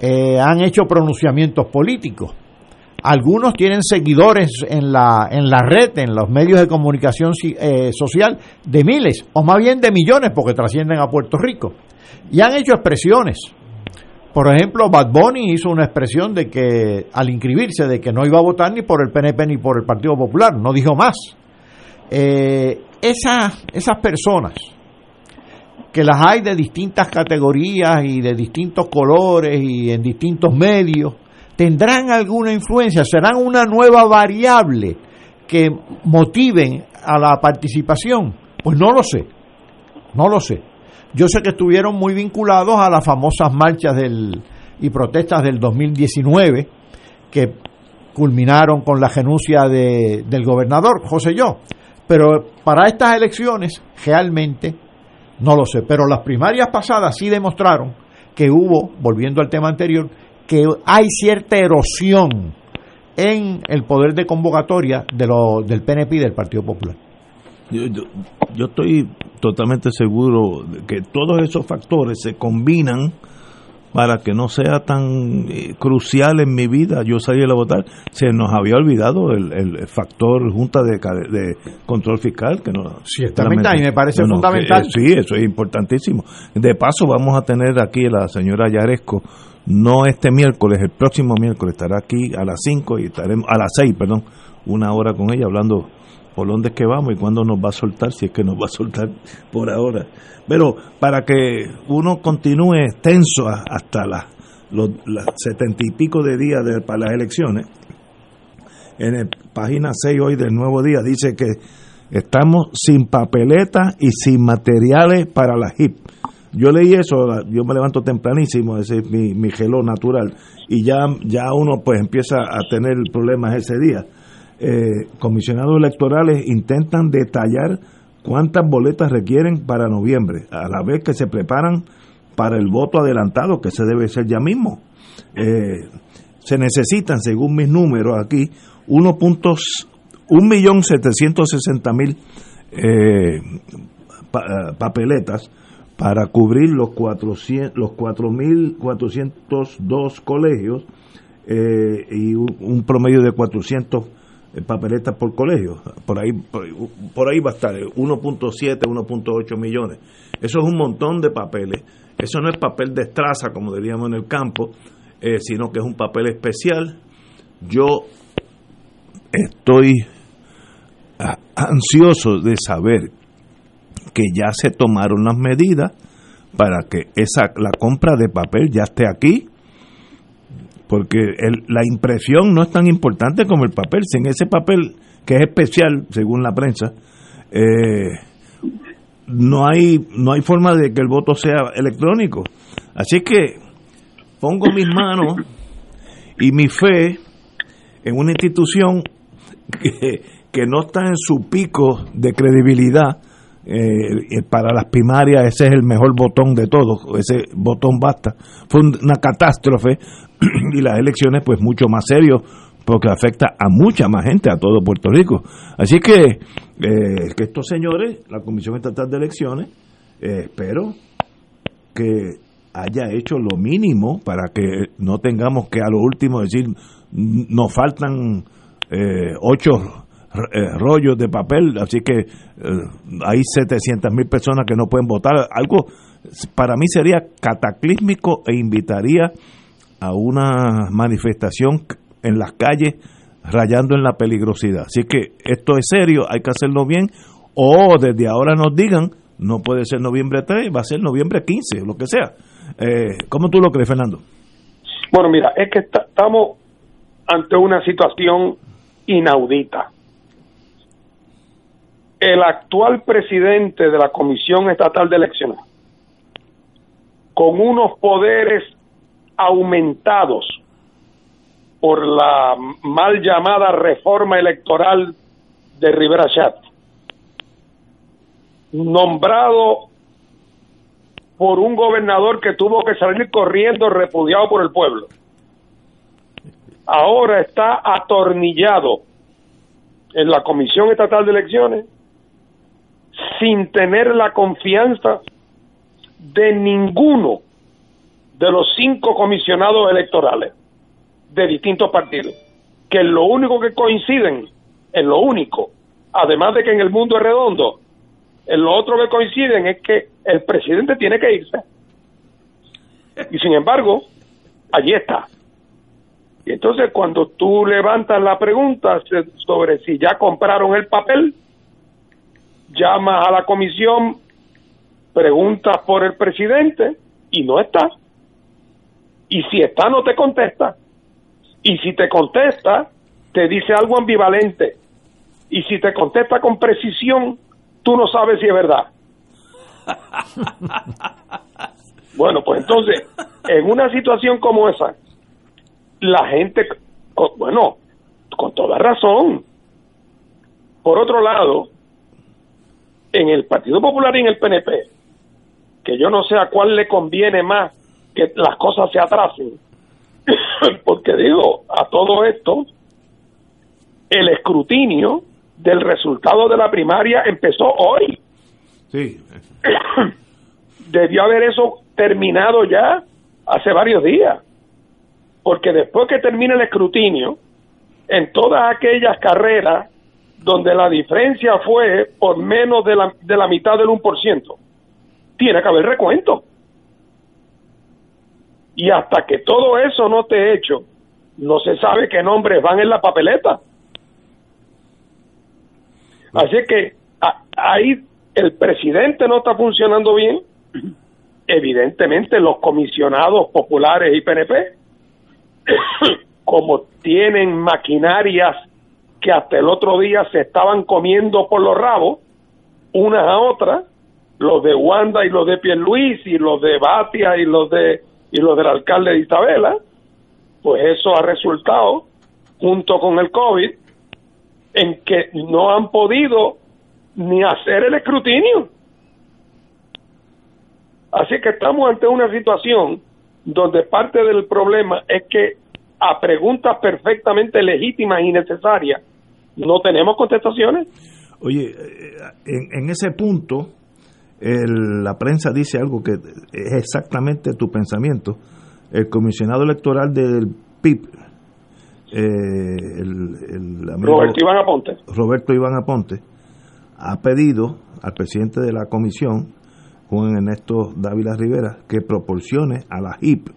eh, han hecho pronunciamientos políticos. algunos tienen seguidores en la, en la red, en los medios de comunicación eh, social, de miles, o más bien de millones, porque trascienden a Puerto Rico. Y han hecho expresiones. Por ejemplo, Bad Bunny hizo una expresión de que, al inscribirse, de que no iba a votar ni por el PNP ni por el Partido Popular, no dijo más. Eh, esas personas, que las hay de distintas categorías y de distintos colores y en distintos medios, tendrán alguna influencia, serán una nueva variable que motiven a la participación. Pues no lo sé, no lo sé. Yo sé que estuvieron muy vinculados a las famosas marchas del, y protestas del 2019 que culminaron con la renuncia de, del gobernador José Yo. Pero para estas elecciones realmente no lo sé. Pero las primarias pasadas sí demostraron que hubo, volviendo al tema anterior, que hay cierta erosión en el poder de convocatoria de lo, del PNP y del Partido Popular. Yo, estoy totalmente seguro de que todos esos factores se combinan para que no sea tan eh, crucial en mi vida yo salir a votar. Se nos había olvidado el, factor junta de, de, control fiscal. que no, Ciertamente, y me parece fundamental. Eh, sí, eso es importantísimo. De paso, vamos a tener aquí a la señora Yaresco no este miércoles, el próximo miércoles estará aquí a las 5 y estaremos a las 6, perdón, una hora con ella hablando por dónde es que vamos y cuándo nos va a soltar, si es que nos va a soltar por ahora. Pero para que uno continúe tenso hasta las setenta y pico de días de, para las elecciones, en el, página 6 hoy del Nuevo Día dice que estamos sin papeleta y sin materiales para la HIP. Yo leí eso, yo me levanto tempranísimo, ese es mi, mi gelo natural, y ya, ya uno pues empieza a tener problemas ese día. Eh, comisionados electorales intentan detallar cuántas boletas requieren para noviembre, a la vez que se preparan para el voto adelantado, que se debe ser ya mismo. Eh, se necesitan, según mis números aquí, 1.760.000 eh, papeletas para cubrir los, 400, los 4.402 colegios eh, y un, promedio de 400 eh, papeletas por colegio. Por ahí, por, ahí va a estar, 1.7, eh, 1.8 millones. Eso es un montón de papeles. Eso no es papel de estraza, como diríamos en el campo, sino que es un papel especial. Yo estoy ah, ansioso de saber que ya se tomaron las medidas para que esa la compra de papel ya esté aquí porque la impresión no es tan importante como el papel. Sin ese papel que es especial según la prensa eh, no hay no hay forma de que el voto sea electrónico. Así que pongo mis manos y mi fe en una institución que no está en su pico de credibilidad eh, para las primarias ese es el mejor botón de todos, ese botón basta. Fue una catástrofe y las elecciones pues mucho más serio porque afecta a mucha más gente, a todo Puerto Rico. Así que, eh, que estos señores, la Comisión Estatal de Elecciones, eh, espero que haya hecho lo mínimo para que no tengamos que a lo último decir, nos faltan eh, ocho eh, rollos de papel, así que eh, hay 700 mil personas que no pueden votar. Algo para mí sería cataclísmico e invitaría a una manifestación en las calles rayando en la peligrosidad. Así que esto es serio, hay que hacerlo bien o desde ahora nos digan, no puede ser noviembre 3, va a ser noviembre 15, lo que sea. Eh, ¿Cómo tú lo crees, Fernando? Bueno, mira, es que estamos ante una situación inaudita el actual presidente de la Comisión Estatal de Elecciones, con unos poderes aumentados por la mal llamada reforma electoral de Rivera Chat, nombrado por un gobernador que tuvo que salir corriendo repudiado por el pueblo. Ahora está atornillado en la Comisión Estatal de Elecciones sin tener la confianza de ninguno de los cinco comisionados electorales de distintos partidos. que lo único que coinciden, en lo único, además de que en el mundo es redondo, en lo otro que coinciden es que el presidente tiene que irse. Y sin embargo, allí está. Y entonces cuando tú levantas la pregunta sobre si ya compraron el papel, llamas a la comisión, preguntas por el presidente y no está. Y si está, no te contesta. Y si te contesta, te dice algo ambivalente. Y si te contesta con precisión, tú no sabes si es verdad. bueno, pues entonces, en una situación como esa, la gente, bueno, con toda razón. Por otro lado, en el Partido Popular y en el PNP, que yo no sé a cuál le conviene más que las cosas se atrasen, porque digo, a todo esto, el escrutinio del resultado de la primaria empezó hoy. Sí. Debió haber eso terminado ya hace varios días porque después que termine el escrutinio, en todas aquellas carreras donde la diferencia fue por menos de la, de la mitad del 1%, tiene que haber recuento. Y hasta que todo eso no esté hecho, no se sabe qué nombres van en la papeleta. Así que ahí el presidente no está funcionando bien, evidentemente los comisionados populares y PNP como tienen maquinarias que hasta el otro día se estaban comiendo por los rabos, unas a otras, los de Wanda y los de Luis y los de Batia y los de y los del alcalde de Isabela, pues eso ha resultado, junto con el COVID, en que no han podido ni hacer el escrutinio. Así que estamos ante una situación donde parte del problema es que a preguntas perfectamente legítimas y necesarias no tenemos contestaciones. Oye, eh, en, ese punto, la prensa dice algo que es exactamente tu pensamiento. El comisionado electoral del PIB, eh, el, Roberto Iván Aponte. Roberto Iván Aponte, ha pedido al presidente de la comisión, Juan Ernesto Dávila Rivera, que proporcione a la HIP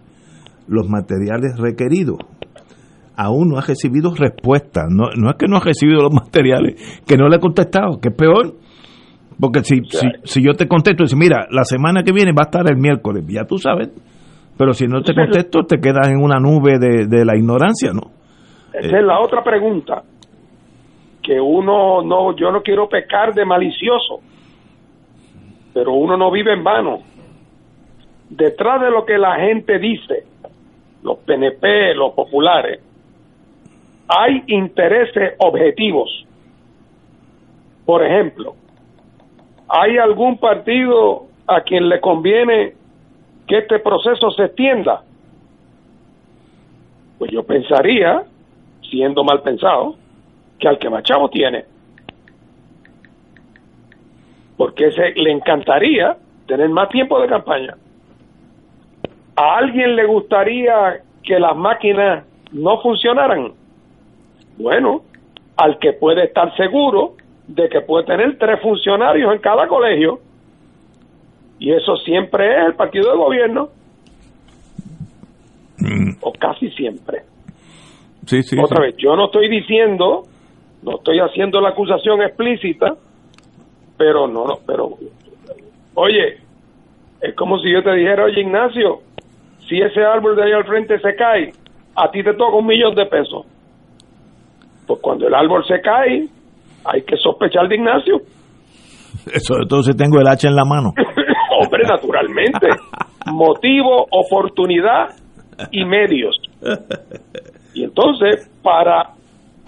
los materiales requeridos. Aún no ha recibido respuesta. No, no es que no ha recibido los materiales, que no le ha contestado, que es peor. Porque si, si, yo te contesto, y mira, la semana que viene va a estar el miércoles, ya tú sabes. Pero si no te contesto, te quedas en una nube de, de la ignorancia, ¿no? Esa es la otra pregunta. Que uno no, yo no quiero pecar de malicioso, pero uno no vive en vano. Detrás de lo que la gente dice, los PNP, los populares, hay intereses objetivos. Por ejemplo, ¿hay algún partido a quien le conviene que este proceso se extienda? Pues yo pensaría, siendo mal pensado, que al que más tiene. Porque se, le encantaría tener más tiempo de campaña. ¿A alguien le gustaría que las máquinas no funcionaran? Bueno, al que puede estar seguro de que puede tener tres funcionarios en cada colegio, y eso siempre es el partido de gobierno, mm. o casi siempre. Sí, sí, Otra vez, yo no estoy diciendo, no estoy haciendo la acusación explícita, pero no, no, pero, oye, es como si yo te dijera, oye Ignacio, si ese árbol de ahí al frente se cae, a ti te toca un millón de pesos. Pues cuando el árbol se cae, hay que sospechar de Ignacio. Sobre todo si tengo el hacha en la mano. Hombre, naturalmente. Motivo, oportunidad y medios. Y entonces, para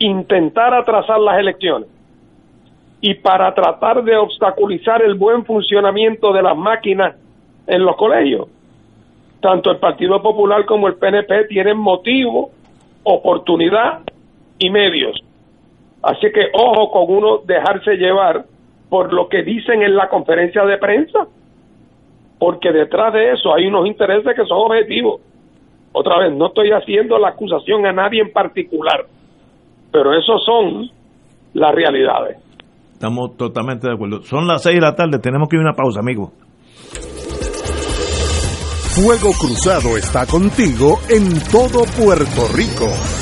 intentar atrasar las elecciones y para tratar de obstaculizar el buen funcionamiento de las máquinas en los colegios, tanto el Partido Popular como el PNP tienen motivo, oportunidad y medios. Así que ojo con uno dejarse llevar por lo que dicen en la conferencia de prensa, porque detrás de eso hay unos intereses que son objetivos. Otra vez, no estoy haciendo la acusación a nadie en particular, pero eso son las realidades. Estamos totalmente de acuerdo. Son las seis de la tarde, tenemos que ir a una pausa, amigo. Fuego Cruzado está contigo en todo Puerto Rico.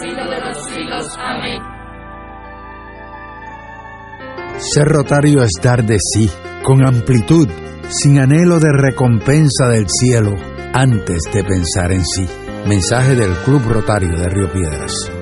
los de los siglos. Amén. Ser rotario es dar de sí, con amplitud, sin anhelo de recompensa del cielo, antes de pensar en sí. Mensaje del Club Rotario de Río Piedras.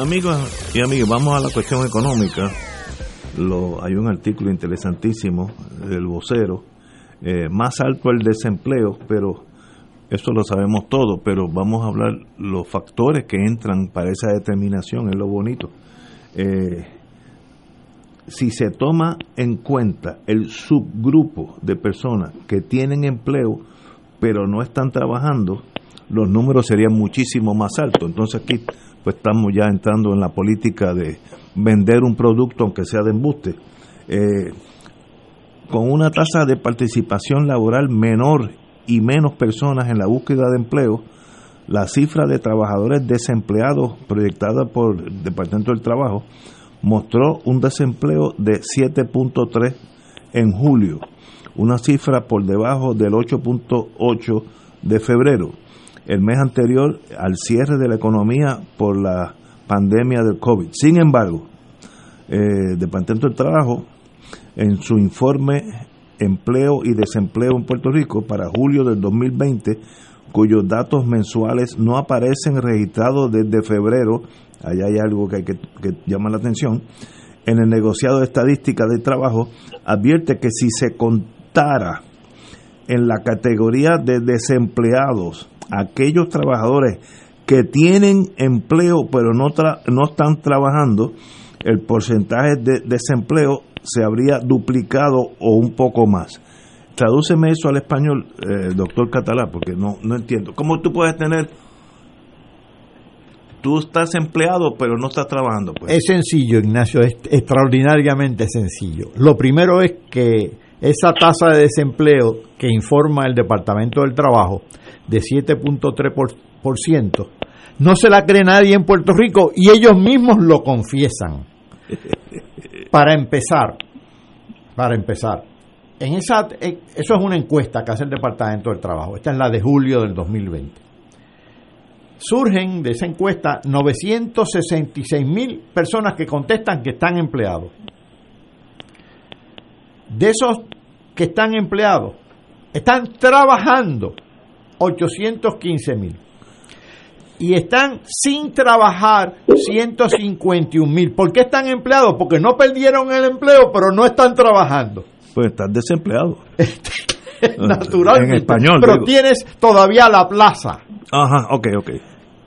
Amigos y amigas, vamos a la cuestión económica. Lo, hay un artículo interesantísimo del vocero. eh, más alto el desempleo, pero eso lo sabemos todo, pero vamos a hablar los factores que entran para esa determinación, es lo bonito. Eh, si se toma en cuenta el subgrupo de personas que tienen empleo pero no están trabajando, los números serían muchísimo más altos. Entonces aquí pues estamos ya entrando en la política de vender un producto aunque sea de embuste. Eh, con una tasa de participación laboral menor y menos personas en la búsqueda de empleo, la cifra de trabajadores desempleados proyectada por el Departamento del Trabajo mostró un desempleo de 7.3 en julio, una cifra por debajo del 8.8 de febrero, el mes anterior al cierre de la economía por la pandemia del COVID. Sin embargo, eh, Departamento del Trabajo, en su informe Empleo y Desempleo en Puerto Rico para julio del 2020, cuyos datos mensuales no aparecen registrados desde febrero, allá hay algo que, hay que llama la atención, en el negociado de estadística de trabajo, advierte que si se contara en la categoría de desempleados aquellos trabajadores que tienen empleo pero no, tra no están trabajando, el porcentaje de desempleo se habría duplicado o un poco más. Tradúceme eso al español, eh, doctor Catalá, porque no, no entiendo. ¿Cómo tú puedes tener... Tú estás empleado pero no estás trabajando? Pues? Es sencillo, Ignacio, es extraordinariamente sencillo. Lo primero es que esa tasa de desempleo que informa el Departamento del Trabajo de 7.3%, no se la cree nadie en Puerto Rico y ellos mismos lo confiesan. Para empezar, para empezar, en esa, eso es una encuesta que hace el Departamento del Trabajo. Esta es la de julio del 2020. Surgen de esa encuesta 966 mil personas que contestan que están empleados. De esos que están empleados, están trabajando 815 mil. Y están sin trabajar 151 mil. ¿Por qué están empleados? Porque no perdieron el empleo, pero no están trabajando. Pues estás desempleado. Naturalmente. En español. Pero digo. tienes todavía la plaza. Ajá, ok, ok.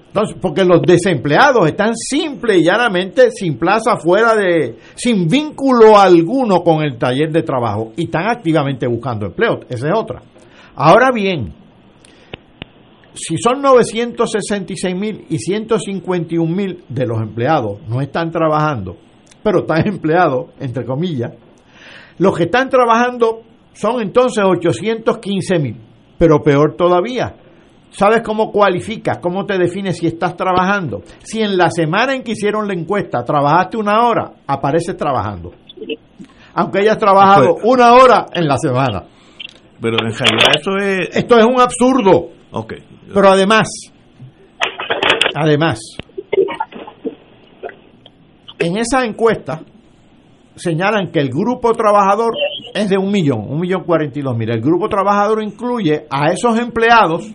Entonces, porque los desempleados están simple y llanamente sin plaza fuera de, sin vínculo alguno con el taller de trabajo y están activamente buscando empleo. Esa es otra. Ahora bien, si son 966 mil y 151 mil de los empleados no están trabajando, pero están empleados, entre comillas, los que están trabajando son entonces 815 mil. Pero peor todavía, ¿sabes cómo cualificas? ¿Cómo te defines si estás trabajando? Si en la semana en que hicieron la encuesta trabajaste una hora, apareces trabajando. Aunque hayas trabajado una hora en la semana. Pero en realidad eso es... Esto es un absurdo. Ok. Pero además, además, en esa encuesta señalan que el grupo trabajador es de un millón, un millón cuarenta y dos mil. El grupo trabajador incluye a esos empleados,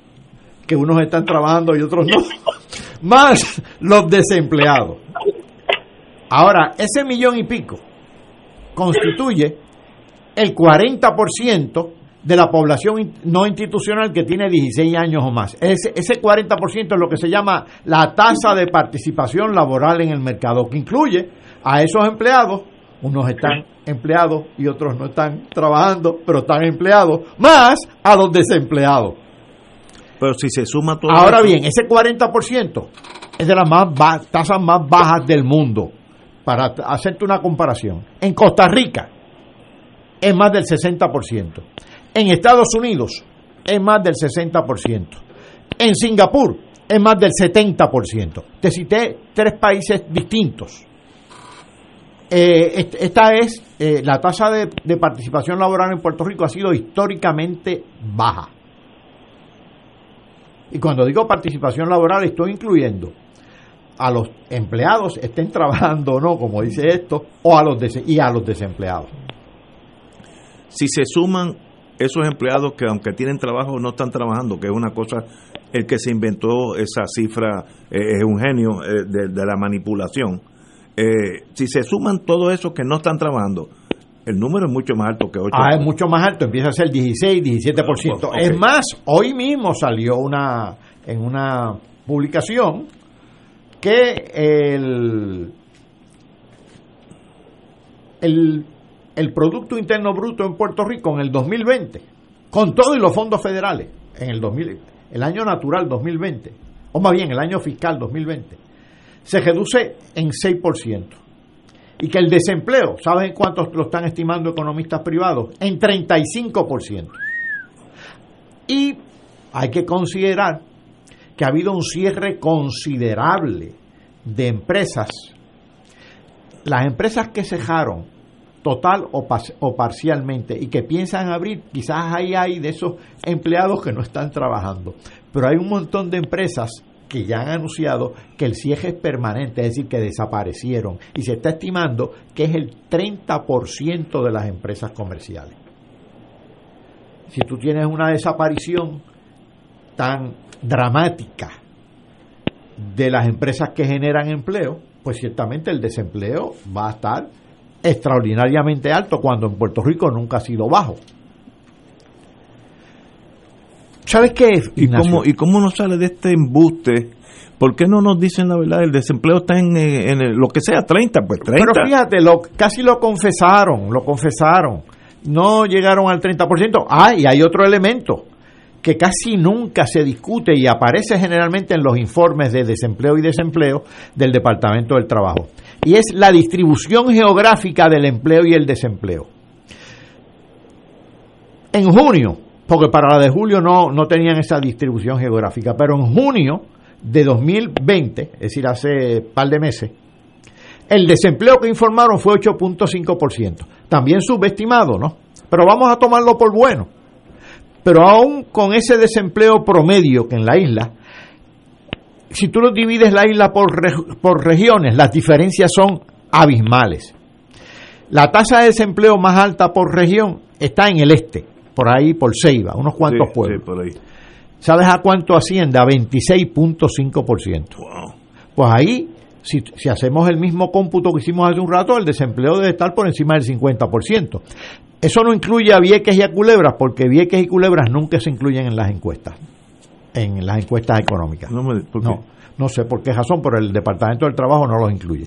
que unos están trabajando y otros no, más los desempleados. Ahora, ese millón y pico constituye el 40% de la población no institucional que tiene 16 años o más. Ese, ese 40% es lo que se llama la tasa de participación laboral en el mercado, que incluye a esos empleados, unos están empleados y otros no están trabajando, pero están empleados, más a los desempleados. Pero si se suma todo Ahora bien, ese 40% es de las más tasas más bajas del mundo. Para hacerte una comparación, en Costa Rica es más del 60%. En Estados Unidos es más del 60%. En Singapur es más del 70%. Te cité tres países distintos. Eh, est- esta es eh, la tasa de, participación laboral en Puerto Rico ha sido históricamente baja. Y cuando digo participación laboral estoy incluyendo a los empleados estén trabajando o no, como dice esto, o a los y a los desempleados. si se suman esos empleados que aunque tienen trabajo no están trabajando, que es una cosa, el que se inventó esa cifra eh, es un genio eh, de, de la manipulación. Eh, si se suman todos esos que no están trabajando, el número es mucho más alto que 8. Ah, es mucho más alto, empieza a ser 16, 17%. Ok. Es más, hoy mismo salió una en una publicación que el, el, el Producto Interno Bruto en Puerto Rico en el 2020, con todo y los fondos federales, en el, 2000, el año natural 2020, o más bien el año fiscal 2020, se reduce en 6%. Y que el desempleo, ¿saben cuántos lo están estimando economistas privados? En 35%. Y hay que considerar que ha habido un cierre considerable de empresas. Las empresas que cejaron total o, parcialmente y que piensan abrir, quizás ahí hay de esos empleados que no están trabajando. Pero hay un montón de empresas que ya han anunciado que el cierre es permanente, es decir, que desaparecieron. Y se está estimando que es el 30% de las empresas comerciales. Si tú tienes una desaparición tan dramática de las empresas que generan empleo, pues ciertamente el desempleo va a estar extraordinariamente alto cuando en Puerto Rico nunca ha sido bajo. ¿Sabes qué? ¿Y Ignacio? cómo, ¿Y cómo no sale de este embuste? ¿Por qué no nos dicen la verdad? El desempleo está en, eh, en el- lo que sea, 30, pues 30. Pero fíjate, lo, casi lo confesaron, lo confesaron. No llegaron al 30%. Ah, y hay otro elemento que casi nunca se discute y aparece generalmente en los informes de desempleo y desempleo del Departamento del Trabajo. Y es la distribución geográfica del empleo y el desempleo. En junio, porque para la de julio no, no tenían esa distribución geográfica, pero en junio de 2020, es decir, hace par de meses, el desempleo que informaron fue 8.5%. También subestimado, ¿no? pero vamos a tomarlo por bueno. Pero aún con ese desempleo promedio que en la isla, si tú lo divides la isla por, por regiones, las diferencias son abismales. La tasa de desempleo más alta por región está en el este, por ahí por Ceiba, unos cuantos pueblos. ¿Sabes a cuánto asciende? A 26.5%. Pues ahí, si, si, hacemos el mismo cómputo que hicimos hace un rato, el desempleo debe estar por encima del 50%. Eso no incluye a Vieques y a Culebras, porque Vieques y Culebras nunca se incluyen en las encuestas, en las encuestas económicas. No, no, no sé por qué razón, pero el Departamento del Trabajo no los incluye.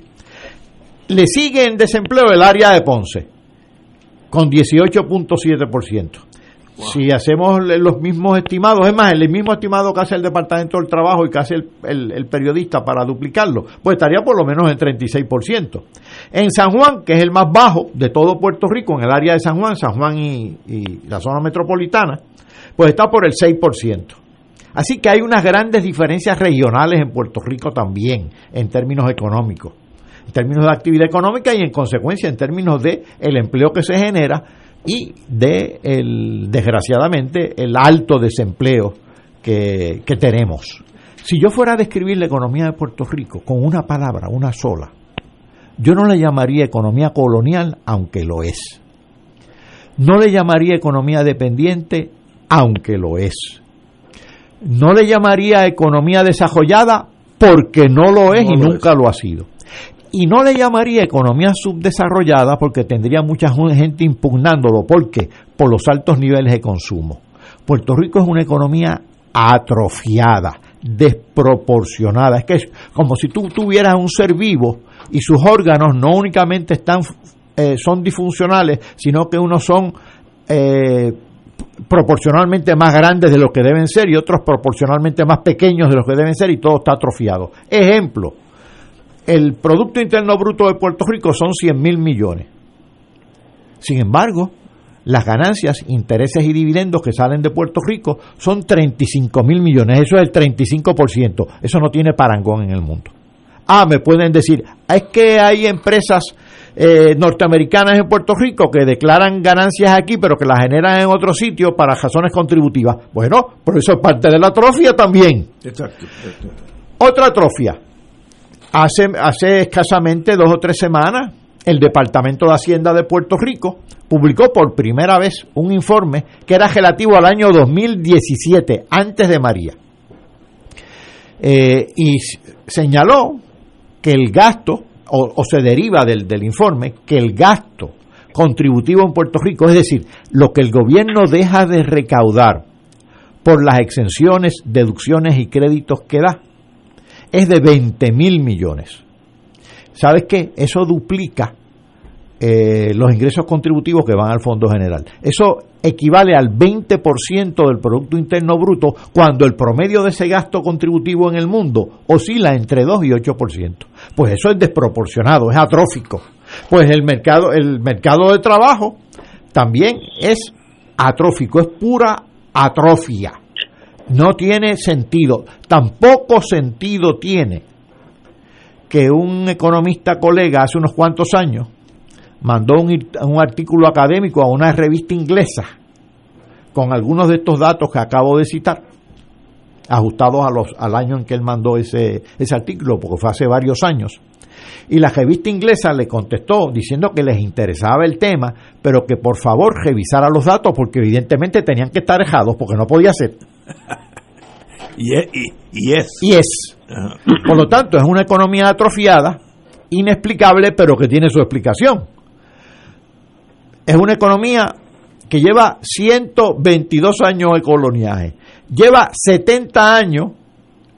Le sigue en desempleo el área de Ponce, con 18.7%. Si hacemos los mismos estimados, es más, el mismo estimado que hace el Departamento del Trabajo y que hace el, periodista para duplicarlo, pues estaría por lo menos en 36%. En San Juan, que es el más bajo de todo Puerto Rico, en el área de San Juan, San Juan y, y la zona metropolitana, pues está por el 6%. Así que hay unas grandes diferencias regionales en Puerto Rico también, en términos económicos, en términos de actividad económica y en consecuencia en términos de el empleo que se genera y de, el, desgraciadamente, el alto desempleo que, que tenemos. Si yo fuera a describir la economía de Puerto Rico con una palabra, una sola, yo no le llamaría economía colonial, aunque lo es. No le llamaría economía dependiente, aunque lo es. No le llamaría economía desarrollada, porque no lo es y nunca lo ha sido y no le llamaría economía subdesarrollada porque tendría mucha gente impugnándolo. ¿Por qué? Por los altos niveles de consumo. Puerto Rico es una economía atrofiada, desproporcionada. Es que es como si tú tuvieras un ser vivo y sus órganos no únicamente están, eh, son disfuncionales, sino que unos son eh, proporcionalmente más grandes de lo que deben ser y otros proporcionalmente más pequeños de lo que deben ser y todo está atrofiado. Ejemplo, el Producto Interno Bruto de Puerto Rico son 100 mil millones. Sin embargo, las ganancias, intereses y dividendos que salen de Puerto Rico son 35 mil millones. Eso es el 35%. Eso no tiene parangón en el mundo. Ah, me pueden decir, es que hay empresas eh, norteamericanas en Puerto Rico que declaran ganancias aquí, pero que las generan en otro sitio para razones contributivas. Bueno, pero eso es parte de la atrofia también. Exacto. Otra atrofia, Hace, hace escasamente dos o tres semanas, el Departamento de Hacienda de Puerto Rico publicó por primera vez un informe que era relativo al año 2017, antes de María. Eh, y señaló que el gasto, o, se deriva del, del informe, que el gasto contributivo en Puerto Rico, es decir, lo que el gobierno deja de recaudar por las exenciones, deducciones y créditos que da, es de 20 mil millones. ¿Sabes qué? Eso duplica eh, los ingresos contributivos que van al Fondo General. Eso equivale al 20% del Producto Interno Bruto cuando el promedio de ese gasto contributivo en el mundo oscila entre 2 y 8%. Pues eso es desproporcionado, es atrófico. Pues el mercado, el mercado de trabajo también es atrófico, es pura atrofia. No tiene sentido. Tampoco sentido tiene que un economista colega hace unos cuantos años mandó un, artículo académico a una revista inglesa con algunos de estos datos que acabo de citar, ajustados a los, al año en que él mandó ese, ese artículo, porque fue hace varios años. Y la revista inglesa le contestó diciendo que les interesaba el tema, pero que por favor revisara los datos porque evidentemente tenían que estar dejados porque no podía ser. y, es, y, es. Y es. Por lo tanto, es una economía atrofiada, inexplicable, pero que tiene su explicación. Es una economía que lleva 122 años de coloniaje, lleva 70 años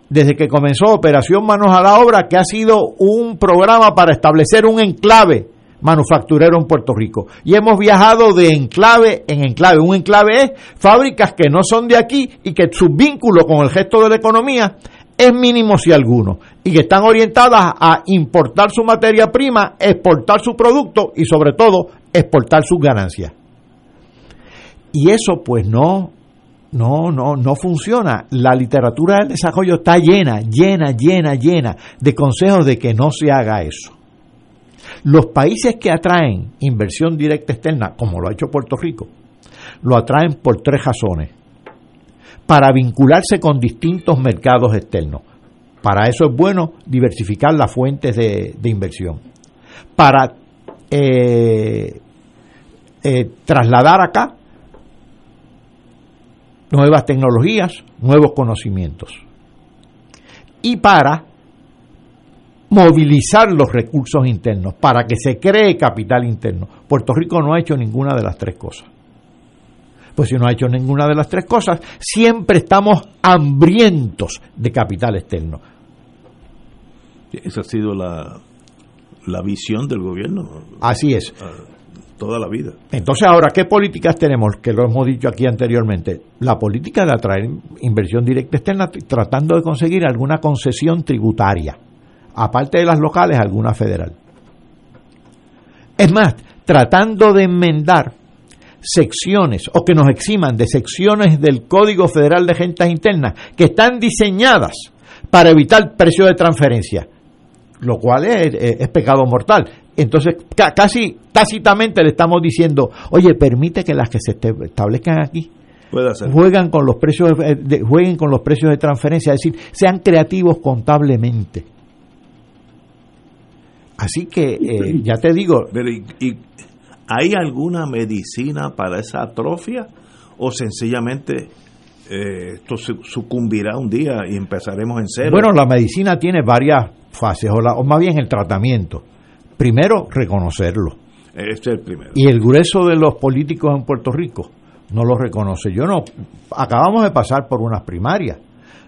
desde que comenzó Operación Manos a la Obra, que ha sido un programa para establecer un enclave manufacturero en Puerto Rico. Y hemos viajado de enclave en enclave. Un enclave es fábricas que no son de aquí y que su vínculo con el gesto de la economía es mínimo si alguno. Y que están orientadas a importar su materia prima, exportar su producto y sobre todo exportar sus ganancias. Y eso pues no no, no, no funciona. La literatura del desarrollo está llena, llena, llena, llena de consejos de que no se haga eso. Los países que atraen inversión directa externa, como lo ha hecho Puerto Rico, lo atraen por tres razones. Para vincularse con distintos mercados externos. Para eso es bueno diversificar las fuentes de, de inversión. Para eh, eh, trasladar acá nuevas tecnologías, nuevos conocimientos. Y para movilizar los recursos internos, para que se cree capital interno. Puerto Rico no ha hecho ninguna de las tres cosas. Pues si no ha hecho ninguna de las tres cosas, siempre estamos hambrientos de capital externo. Esa ha sido la, la visión del gobierno. Así es. Toda la vida. Entonces, ahora, ¿qué políticas tenemos? Que lo hemos dicho aquí anteriormente. La política de atraer inversión directa externa tratando de conseguir alguna concesión tributaria. Aparte de las locales, alguna federal. Es más, tratando de enmendar secciones o que nos eximan de secciones del Código Federal de Rentas Internas que están diseñadas para evitar precios de transferencia, lo cual es, es, es pecado mortal. Entonces, ca casi tácitamente le estamos diciendo, oye, permite que las que se establezcan aquí juegan con los precios de, de, jueguen con los precios de transferencia, es decir, sean creativos contablemente. Así que eh, ya te digo. Pero y, y, ¿hay alguna medicina para esa atrofia o sencillamente eh, esto sucumbirá un día y empezaremos en cero? Bueno, la medicina tiene varias fases, o, la, o más bien el tratamiento. Primero, reconocerlo. Este es el primero. Y el grueso de los políticos en Puerto Rico no lo reconoce. Yo no. Acabamos de pasar por unas primarias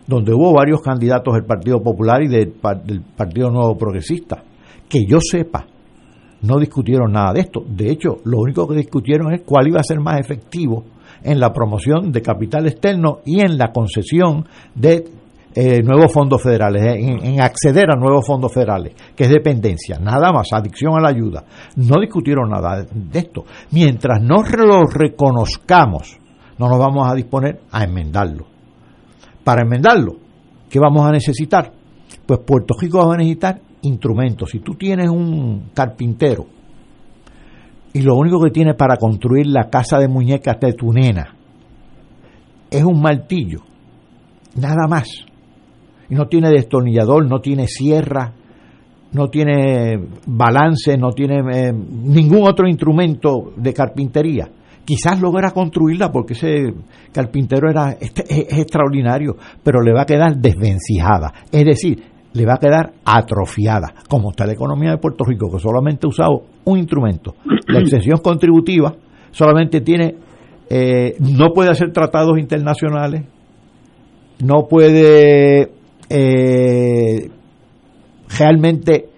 donde hubo varios candidatos del Partido Popular y del, del Partido Nuevo Progresista. Que yo sepa, no discutieron nada de esto. De hecho, lo único que discutieron es cuál iba a ser más efectivo en la promoción de capital externo y en la concesión de eh, nuevos fondos federales, en, en, acceder a nuevos fondos federales, que es dependencia, nada más, adicción a la ayuda. No discutieron nada de esto. Mientras no lo reconozcamos, no nos vamos a disponer a enmendarlo. Para enmendarlo, ¿qué vamos a necesitar? Pues Puerto Rico va a necesitar instrumentos. Si tú tienes un carpintero y lo único que tiene para construir la casa de muñecas de tu nena es un martillo, nada más, y no tiene destornillador, no tiene sierra, no tiene balance, no tiene eh, ningún otro instrumento de carpintería. Quizás logra construirla porque ese carpintero era es, es extraordinario, pero le va a quedar desvencijada. Es decir, le va a quedar atrofiada, como está la economía de Puerto Rico, que solamente ha usado un instrumento. La exención contributiva solamente tiene, eh, no puede hacer tratados internacionales, no puede eh, realmente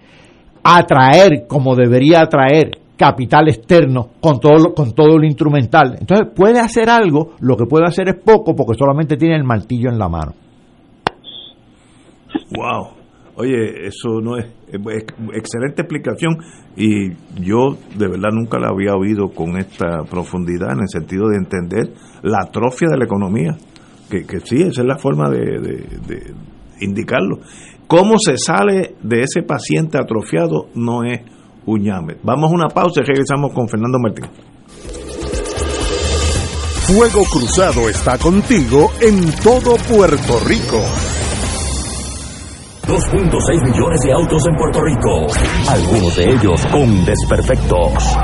atraer como debería atraer capital externo con todo, con todo lo instrumental. Entonces puede hacer algo, lo que puede hacer es poco porque solamente tiene el martillo en la mano. Wow. Oye, eso no es, excelente explicación y yo de verdad nunca la había oído con esta profundidad en el sentido de entender la atrofia de la economía, que, que sí, esa es la forma de indicarlo. ¿Cómo se sale de ese paciente atrofiado? No es un llame. Vamos a una pausa y regresamos con Fernando Martín. Fuego Cruzado está contigo en todo Puerto Rico. 2.6 millones de autos en Puerto Rico, algunos de ellos con desperfectos.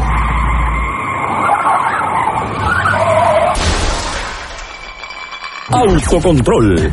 Autocontrol.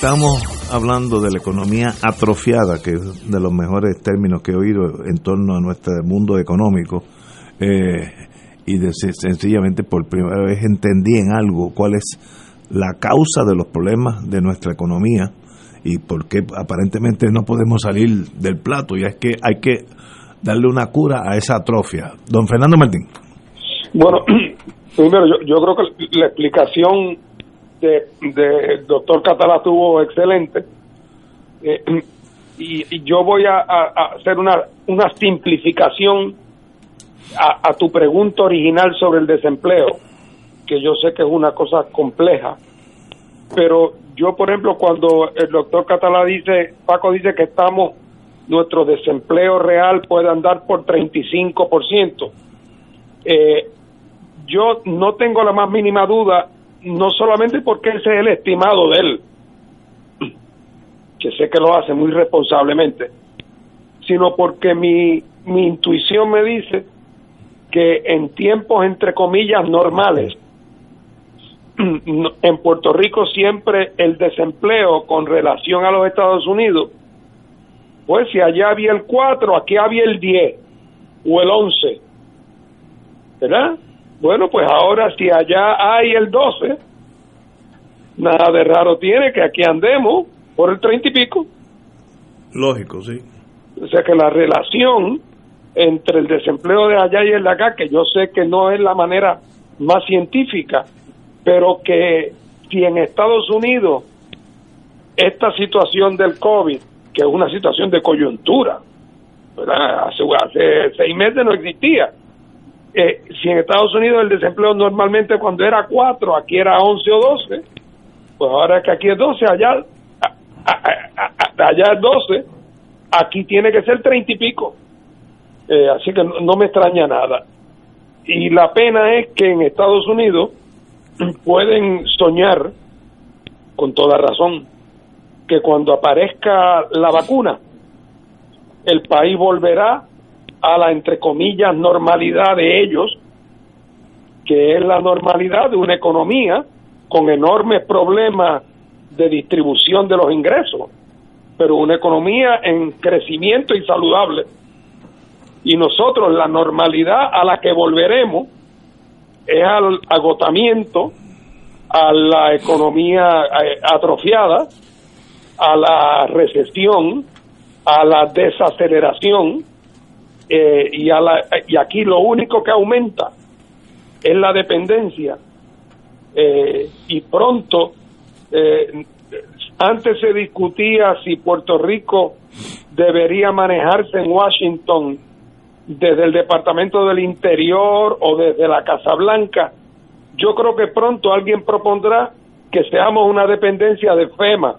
Estamos hablando de la economía atrofiada, que es de los mejores términos que he oído en torno a nuestro mundo económico. Eh, y sencillamente por primera vez entendí en algo cuál es la causa de los problemas de nuestra economía y por qué aparentemente no podemos salir del plato. Y es que hay que darle una cura a esa atrofia. Don Fernando Martín. Bueno, primero yo, yo creo que la explicación de, doctor Catalá estuvo excelente. Eh, y, yo voy a, hacer una, una simplificación a, tu pregunta original sobre el desempleo, que yo sé que es una cosa compleja, pero yo, por ejemplo, cuando el doctor Catalá dice, Paco dice que estamos, nuestro desempleo real puede andar por 35%, eh, yo no tengo la más mínima duda no solamente porque ese es el estimado de él, que sé que lo hace muy responsablemente, sino porque mi, mi intuición me dice que en tiempos entre comillas normales, en Puerto Rico siempre el desempleo con relación a los Estados Unidos, pues si allá había el 4, aquí había el 10 o el 11, ¿verdad? Bueno, pues ahora si allá hay el 12, nada de raro tiene que aquí andemos por el 30 y pico. Lógico, sí. O sea que la relación entre el desempleo de allá y el de acá, que yo sé que no es la manera más científica, pero que si en Estados Unidos esta situación del COVID, que es una situación de coyuntura, ¿verdad? Hace, hace seis meses no existía, eh, si en Estados Unidos el desempleo normalmente cuando era 4, aquí era 11 o 12, pues ahora que aquí es 12, allá, allá es 12, aquí tiene que ser 30 y pico. Eh, así que no, me extraña nada. Y la pena es que en Estados Unidos pueden soñar, con toda razón, que cuando aparezca la vacuna, el país volverá a la, entre comillas, normalidad de ellos, que es la normalidad de una economía con enormes problemas de distribución de los ingresos, pero una economía en crecimiento y saludable. Y nosotros la normalidad a la que volveremos es al agotamiento, a la economía eh, atrofiada, a la recesión, a la desaceleración, eh, y, a la, y aquí lo único que aumenta es la dependencia eh, y pronto eh, antes se discutía si Puerto Rico debería manejarse en Washington desde el Departamento del Interior o desde la Casa Blanca. Yo creo que pronto alguien propondrá que seamos una dependencia de FEMA.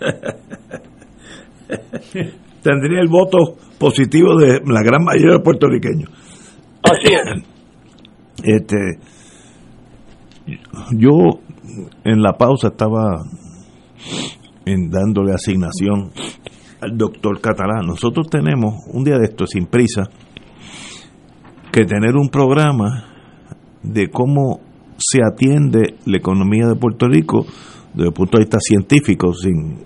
tendría el voto positivo de la gran mayoría de puertorriqueños. Así es. Este, yo en la pausa estaba en dándole asignación al doctor Catalán. Nosotros tenemos un día de esto sin prisa que tener un programa de cómo se atiende la economía de Puerto Rico desde el punto de vista científico, sin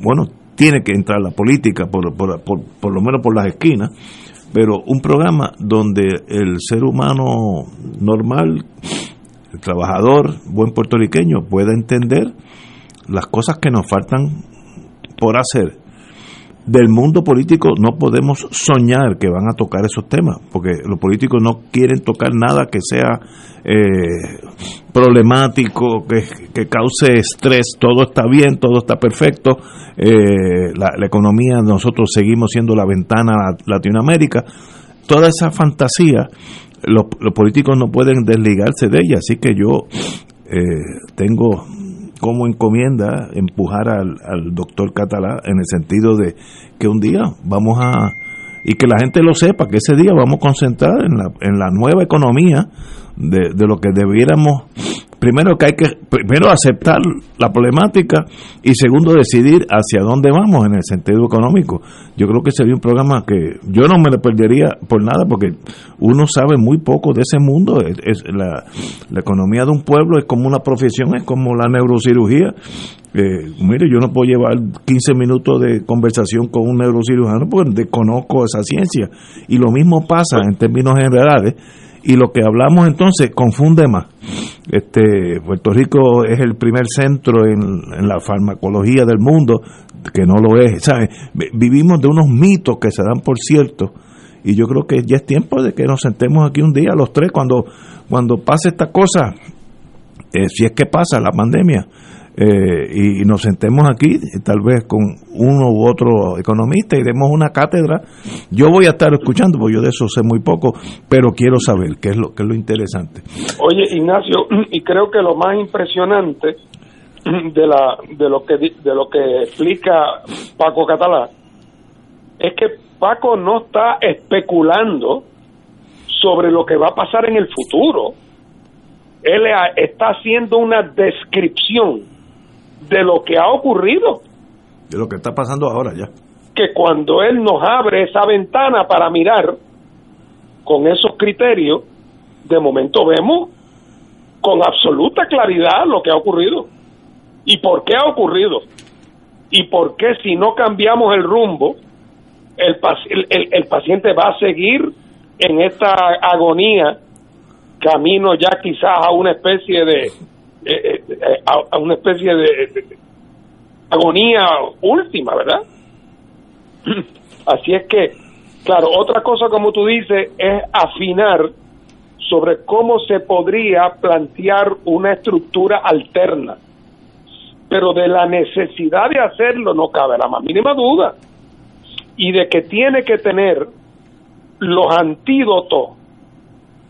bueno, tiene que entrar la política, por, por, por, lo menos por las esquinas, pero un programa donde el ser humano normal, el trabajador, buen puertorriqueño, pueda entender las cosas que nos faltan por hacer, del mundo político no podemos soñar que van a tocar esos temas, porque los políticos no quieren tocar nada que sea eh, problemático, que, que, cause estrés, todo está bien, todo está perfecto, eh, la, la, economía, nosotros seguimos siendo la ventana a Latinoamérica, toda esa fantasía, los, los políticos no pueden desligarse de ella, así que yo eh, tengo como encomienda empujar al, al doctor Catalá en el sentido de que un día vamos a y que la gente lo sepa, que ese día vamos a concentrar en la, en la nueva economía de, de lo que debiéramos primero que hay que primero aceptar la problemática y segundo decidir hacia dónde vamos en el sentido económico. Yo creo que sería un programa que yo no me lo perdería por nada porque uno sabe muy poco de ese mundo. La, economía de un pueblo es como una profesión, es como la neurocirugía. Eh, mire, yo no puedo llevar 15 minutos de conversación con un neurocirujano porque desconozco esa ciencia. Y lo mismo pasa en términos generales y lo que hablamos entonces confunde más. Este, Puerto Rico es el primer centro en, la farmacología del mundo, que no lo es, ¿sabes? Vivimos de unos mitos que se dan por cierto y yo creo que ya es tiempo de que nos sentemos aquí un día los tres cuando cuando pase esta cosa, eh, si es que pasa la pandemia, eh, y, nos sentemos aquí, tal vez con uno u otro economista, y demos una cátedra. Yo voy a estar escuchando, porque yo de eso sé muy poco, pero quiero saber qué es lo, qué es lo interesante. Oye, Ignacio, y creo que lo más impresionante de, la, de, lo, que, de lo que explica Paco Catalá es que Paco no está especulando sobre lo que va a pasar en el futuro. Él está haciendo una descripción de lo que ha ocurrido. De lo que está pasando ahora ya. Que cuando Él nos abre esa ventana para mirar con esos criterios, de momento vemos con absoluta claridad lo que ha ocurrido. ¿Y por qué ha ocurrido? ¿Y por qué si no cambiamos el rumbo, el, el, el paciente va a seguir en esta agonía, camino ya quizás a una especie de, eh, eh, a, una especie de, agonía última, ¿verdad? Así es que, claro, otra cosa como tú dices es afinar sobre cómo se podría plantear una estructura alterna. Pero de la necesidad de hacerlo no cabe la más mínima duda. Y de que tiene que tener los antídotos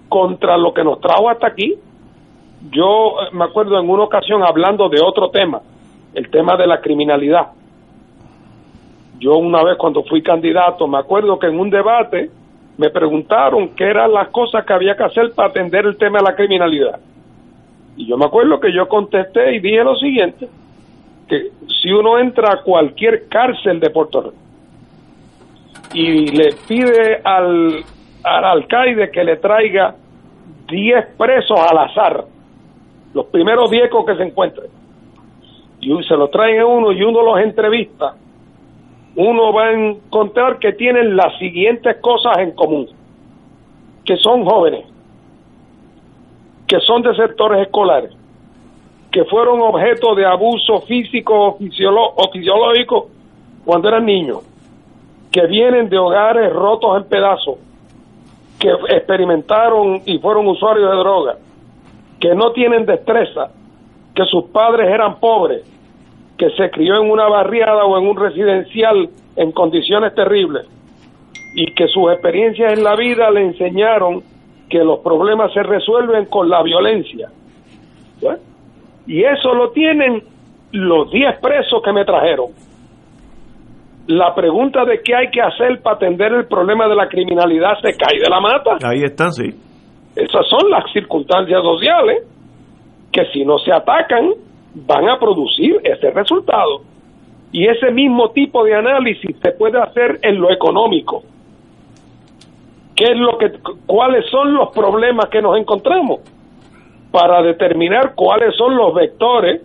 contra lo que nos trajo hasta aquí, yo eh, me acuerdo en una ocasión hablando de otro tema, el tema de la criminalidad. Yo una vez cuando fui candidato, me acuerdo que en un debate me preguntaron qué eran las cosas que había que hacer para atender el tema de la criminalidad. Y yo me acuerdo que yo contesté y dije lo siguiente, que si uno entra a cualquier cárcel de Puerto Rico y le pide al, al alcaide que le traiga 10 presos al azar, los primeros diecos que se encuentren, y se los traen a uno y uno los entrevista, uno va a encontrar que tienen las siguientes cosas en común, que son jóvenes, que son de sectores escolares, que fueron objeto de abuso físico o, fisiológico cuando eran niños, que vienen de hogares rotos en pedazos, que experimentaron y fueron usuarios de drogas, que no tienen destreza, que sus padres eran pobres, que se crió en una barriada o en un residencial en condiciones terribles y que sus experiencias en la vida le enseñaron que los problemas se resuelven con la violencia. Y eso lo tienen los 10 presos que me trajeron. La pregunta de qué hay que hacer para atender el problema de la criminalidad se cae de la mata. Ahí está, sí. Esas son las circunstancias sociales que si no se atacan van a producir ese resultado. Y ese mismo tipo de análisis se puede hacer en lo económico. ¿Qué es lo que, ¿Cuáles son los problemas que nos encontramos? Para determinar cuáles son los vectores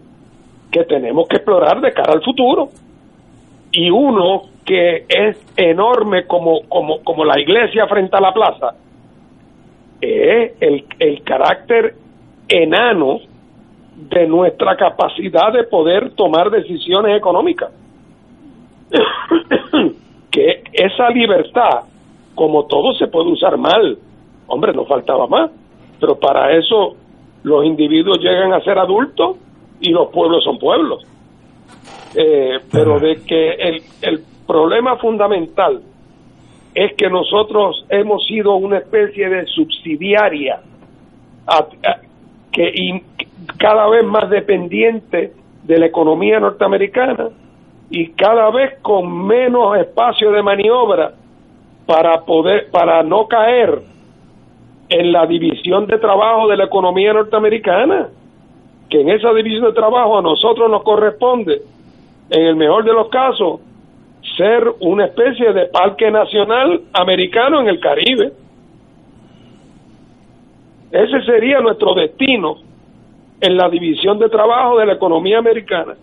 que tenemos que explorar de cara al futuro. Y uno que es enorme como, como, como la iglesia frente a la plaza, es el, el carácter enano de nuestra capacidad de poder tomar decisiones económicas. que esa libertad, como todo se puede usar mal, hombre, no faltaba más, pero para eso los individuos llegan a ser adultos y los pueblos son pueblos. Eh, pero de que el, el problema fundamental es que nosotros hemos sido una especie de subsidiaria que y cada vez más dependiente de la economía norteamericana y cada vez con menos espacio de maniobra para poder para no caer en la división de trabajo de la economía norteamericana que en esa división de trabajo a nosotros nos corresponde en el mejor de los casos ser una especie de parque nacional americano en el Caribe ese sería nuestro destino en la división de trabajo de la economía americana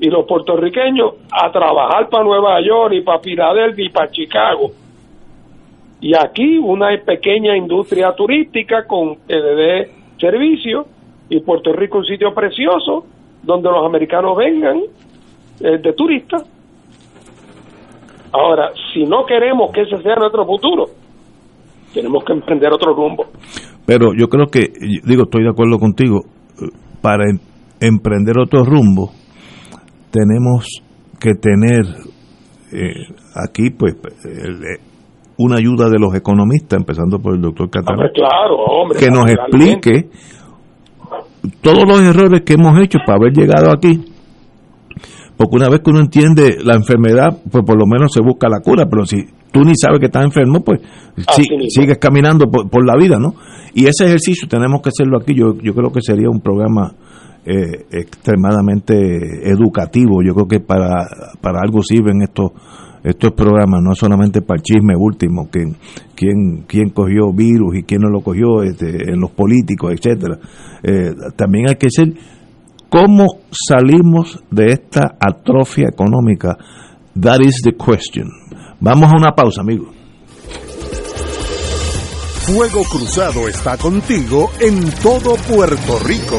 y los puertorriqueños a trabajar para Nueva York y para Filadelfia y para Chicago. Y aquí una pequeña industria turística con de servicio y Puerto Rico un sitio precioso donde los americanos vengan eh, de turistas. Ahora, si no queremos que ese sea nuestro futuro, tenemos que emprender otro rumbo. Pero yo creo que, digo, estoy de acuerdo contigo, para em, emprender otro rumbo, tenemos que tener eh, aquí, pues, eh, una ayuda de los economistas, empezando por el doctor Catalán, que nos explique todos los errores que hemos hecho para haber llegado aquí. Porque una vez que uno entiende la enfermedad, pues por lo menos se busca la cura, pero si tú ni sabes que estás enfermo, pues sigues caminando por, por, la vida, ¿no? Y ese ejercicio tenemos que hacerlo aquí. Yo, yo creo que sería un programa eh, extremadamente educativo. Yo creo que para, para algo sirven estos estos programas, no solamente para el chisme último, que quién, quién cogió virus y quién no lo cogió este, en los políticos, etcétera. Eh, también hay que ser cómo salimos de esta atrofia económica. That is the question. Vamos a una pausa, amigos. Fuego Cruzado está contigo en todo Puerto Rico.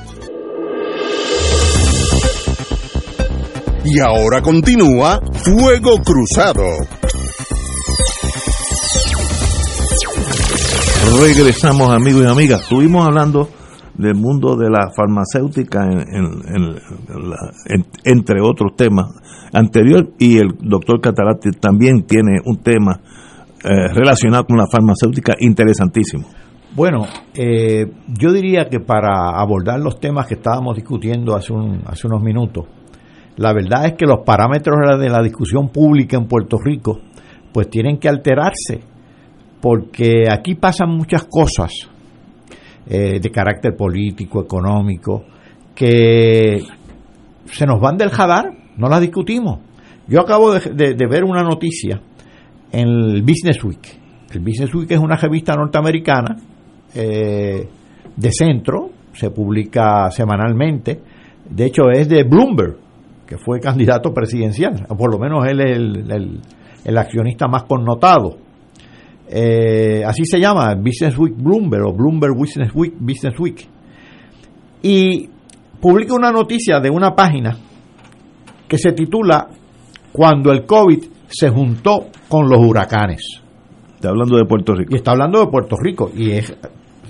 Y ahora continúa Fuego Cruzado. Regresamos amigos y amigas. Estuvimos hablando del mundo de la farmacéutica, en, en- en la- en- entre otros temas anterior, y el doctor Catalati también tiene un tema eh, relacionado con la farmacéutica interesantísimo. Bueno, eh, yo diría que para abordar los temas que estábamos discutiendo hace, un- hace unos minutos, la verdad es que los parámetros de la- discusión pública en Puerto Rico pues tienen que alterarse, porque aquí pasan muchas cosas eh, de carácter político, económico, que se nos van del radar, no las discutimos. Yo acabo de ver una noticia en el Business Week. El Business Week es una revista norteamericana eh, de centro, se publica semanalmente. De hecho, es de Bloomberg, que fue candidato presidencial, o por lo menos él es el, el- el accionista más connotado. Eh, así se llama, Business Week Bloomberg o Bloomberg Business Week, Business Week. Y publica una noticia de una página que se titula Cuando el COVID se juntó con los huracanes. Está hablando de Puerto Rico. Y está hablando de Puerto Rico. Y es,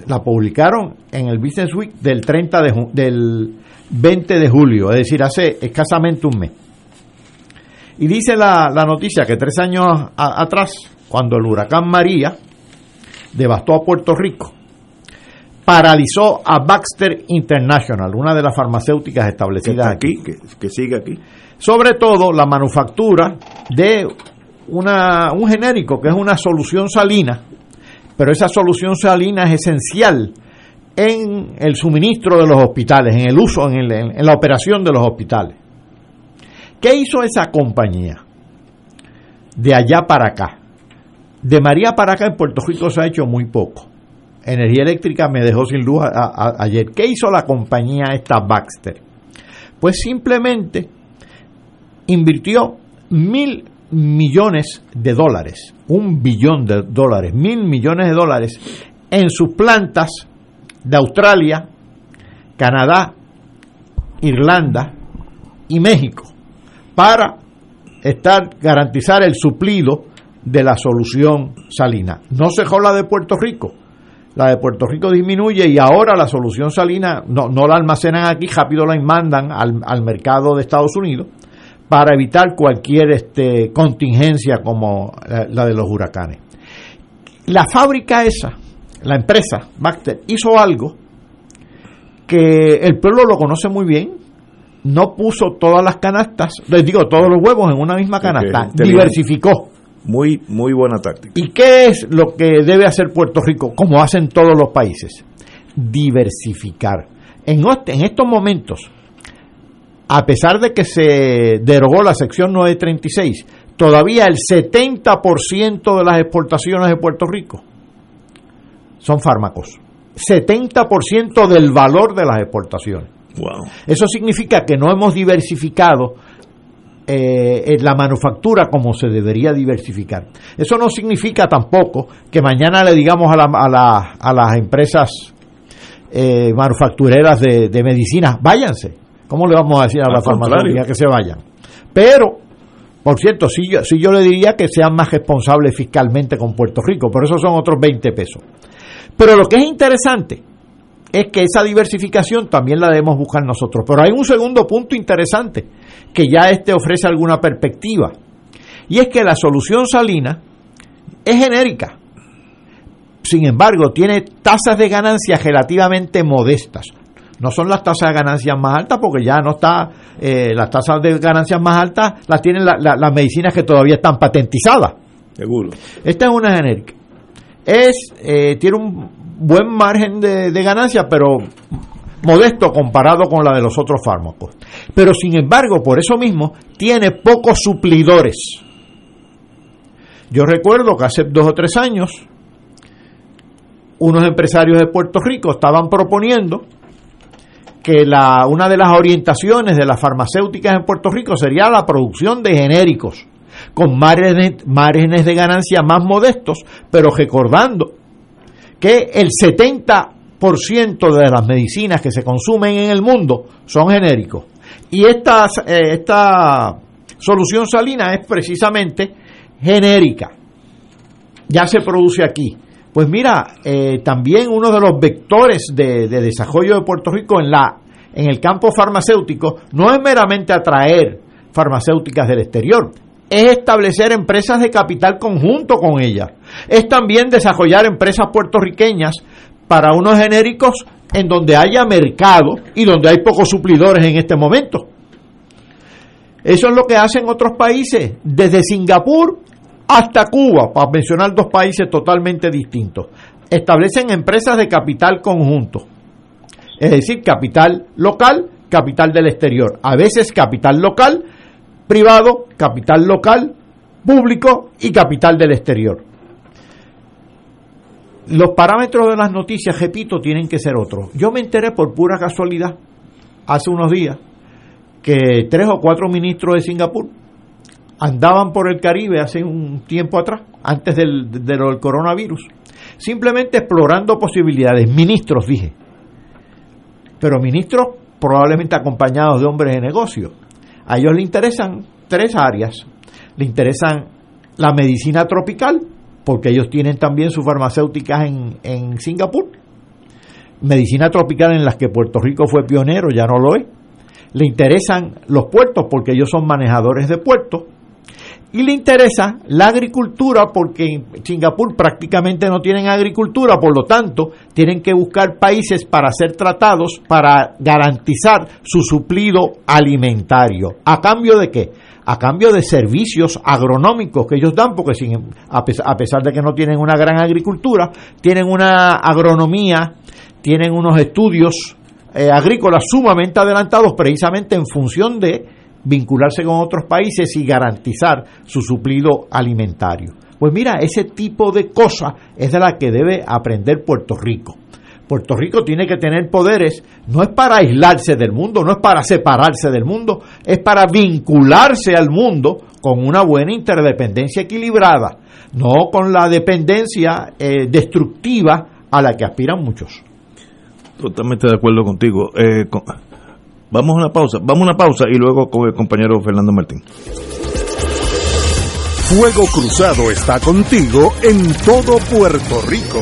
la publicaron en el Business Week del 30 de del 20 de julio, es decir, hace escasamente un mes. Y dice la, la noticia que tres años a- atrás, cuando el huracán María devastó a Puerto Rico, paralizó a Baxter International, una de las farmacéuticas establecidas aquí, que, que sigue aquí. sobre todo la manufactura de una, un genérico que es una solución salina, pero esa solución salina es esencial en el suministro de los hospitales, en el uso, en, el- en la operación de los hospitales. ¿Qué hizo esa compañía de allá para acá? De María para acá en Puerto Rico se ha hecho muy poco. Energía eléctrica me dejó sin luz ayer. ¿Qué hizo la compañía esta Baxter? Pues simplemente invirtió mil millones de dólares, un billón de dólares, mil millones de dólares en sus plantas de Australia, Canadá, Irlanda y México para estar garantizar el suplido de la solución salina. No se la de Puerto Rico. La de Puerto Rico disminuye y ahora la solución salina no, no la almacenan aquí, rápido la mandan al, al mercado de Estados Unidos para evitar cualquier este, contingencia como la, la de los huracanes. La fábrica esa, la empresa Baxter, hizo algo que el pueblo lo conoce muy bien. No puso todas las canastas, les digo, todos los huevos en una misma canasta, diversificó. Muy, muy buena táctica. ¿Y qué es lo que debe hacer Puerto Rico, como hacen todos los países? Diversificar. En, en estos momentos, a pesar de que se derogó la sección 936, todavía el 70% de las exportaciones de Puerto Rico son fármacos. 70% del valor de las exportaciones. Wow. Eso significa que no hemos diversificado eh, la manufactura como se debería diversificar. Eso no significa tampoco que mañana le digamos a, la- a la- a las empresas eh, manufactureras de, de medicinas, váyanse. ¿Cómo le vamos a decir a Al la farmacéutica que se vayan? Pero, por cierto, sí yo, sí yo le diría que sean más responsables fiscalmente con Puerto Rico, pero esos son otros 20 pesos. Pero lo que es interesante es que esa diversificación también la debemos buscar nosotros. Pero hay un segundo punto interesante, que ya este ofrece alguna perspectiva, y es que la solución salina es genérica. Sin embargo, tiene tasas de ganancia relativamente modestas. No son las tasas de ganancias más altas porque ya no está, eh, las tasas de ganancias más altas las tienen la- la- las medicinas que todavía están patentizadas. Seguro. Esta es una genérica. Es, eh, tiene un buen margen de, de ganancia, pero modesto comparado con la de los otros fármacos. Pero sin embargo, por eso mismo, tiene pocos suplidores. Yo recuerdo que hace dos o tres años unos empresarios de Puerto Rico estaban proponiendo que la, una de las orientaciones de las farmacéuticas en Puerto Rico sería la producción de genéricos con márgenes, márgenes de ganancia más modestos, pero recordando que el 70% de las medicinas que se consumen en el mundo son genéricos. Y esta, eh, esta solución salina es precisamente genérica. Ya se produce aquí. Pues mira, eh, también uno de los vectores de, de, desarrollo de Puerto Rico en, la, en el campo farmacéutico no es meramente atraer farmacéuticas del exterior, es establecer empresas de capital conjunto con ellas, es también desarrollar empresas puertorriqueñas para unos genéricos en donde haya mercado y donde hay pocos suplidores en este momento. Eso es lo que hacen otros países, desde Singapur hasta Cuba, para mencionar dos países totalmente distintos. Establecen empresas de capital conjunto, es decir, capital local, capital del exterior. A veces capital local, privado, capital local, público y capital del exterior. Los parámetros de las noticias, repito, tienen que ser otros. Yo me enteré por pura casualidad, hace unos días, que tres o cuatro ministros de Singapur andaban por el Caribe hace un tiempo atrás, antes del, del coronavirus, simplemente explorando posibilidades. Ministros, dije, pero ministros probablemente acompañados de hombres de negocio. A ellos les interesan tres áreas. Le interesan la medicina tropical, porque ellos tienen también sus farmacéuticas en, en Singapur. Medicina tropical en las que Puerto Rico fue pionero, ya no lo es. Le interesan los puertos porque ellos son manejadores de puertos. Y le interesa la agricultura porque en Singapur prácticamente no tienen agricultura, por lo tanto tienen que buscar países para ser tratados para garantizar su suplido alimentario. ¿A cambio de qué? a cambio de servicios agronómicos que ellos dan, porque a, pesar, de que no tienen una gran agricultura, tienen una agronomía, tienen unos estudios eh, agrícolas sumamente adelantados precisamente en función de vincularse con otros países y garantizar su suplido alimentario. Pues mira, ese tipo de cosas es de la que debe aprender Puerto Rico. Puerto Rico tiene que tener poderes, no es para aislarse del mundo, no es para separarse del mundo, es para vincularse al mundo con una buena interdependencia equilibrada, no con la dependencia eh, destructiva a la que aspiran muchos. Totalmente de acuerdo contigo. Eh, vamos a una pausa, vamos a una pausa y luego con el compañero Fernando Martín. Fuego Cruzado está contigo en todo Puerto Rico.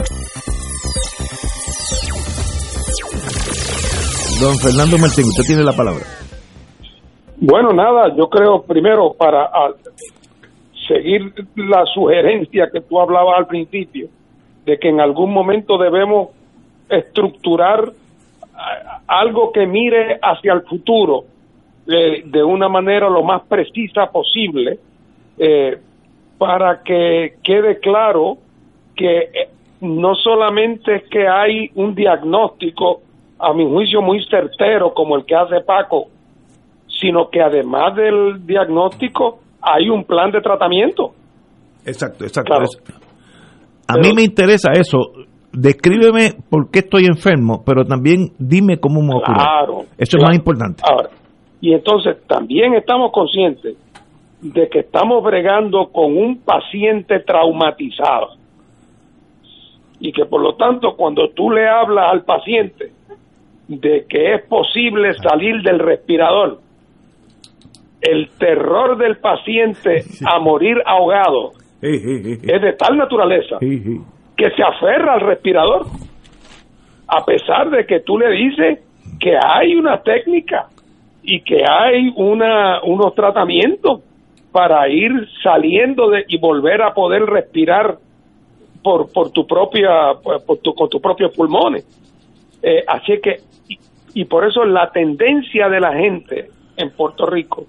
Don Fernando Martín, usted tiene la palabra. Bueno, nada, yo creo primero para a, seguir la sugerencia que tú hablabas al principio, de que en algún momento debemos estructurar algo que mire hacia el futuro de, de una manera lo más precisa posible eh, para que quede claro que eh, no solamente es que hay un diagnóstico, a mi juicio, muy certero como el que hace Paco, sino que además del diagnóstico hay un plan de tratamiento. Exacto, exacto. A mí me interesa eso. Descríbeme por qué estoy enfermo, pero también dime cómo me ocurre. Claro. Eso es más importante. Ahora, y entonces también estamos conscientes de que estamos bregando con un paciente traumatizado y que por lo tanto cuando tú le hablas al paciente de que es posible salir del respirador, el terror del paciente a morir ahogado es de tal naturaleza que se aferra al respirador a pesar de que tú le dices que hay una técnica y que hay una unos tratamientos para ir saliendo de y volver a poder respirar por por tu propia por tu, con tus propios pulmones. Eh, así que y, por eso la tendencia de la gente en Puerto Rico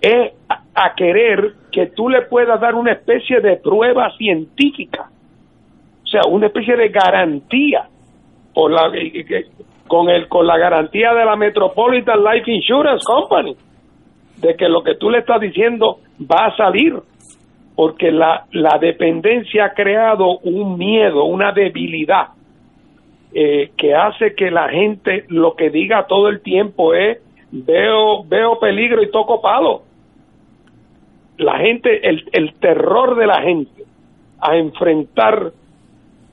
es a, querer que tú le puedas dar una especie de prueba científica. O sea una especie de garantía por la con el con la garantía de la Metropolitan Life Insurance Company de que lo que tú le estás diciendo va a salir. Porque la, la dependencia ha creado un miedo, una debilidad eh, que hace que la gente lo que diga todo el tiempo es veo veo peligro y toco palo. La gente, el, el terror de la gente a enfrentar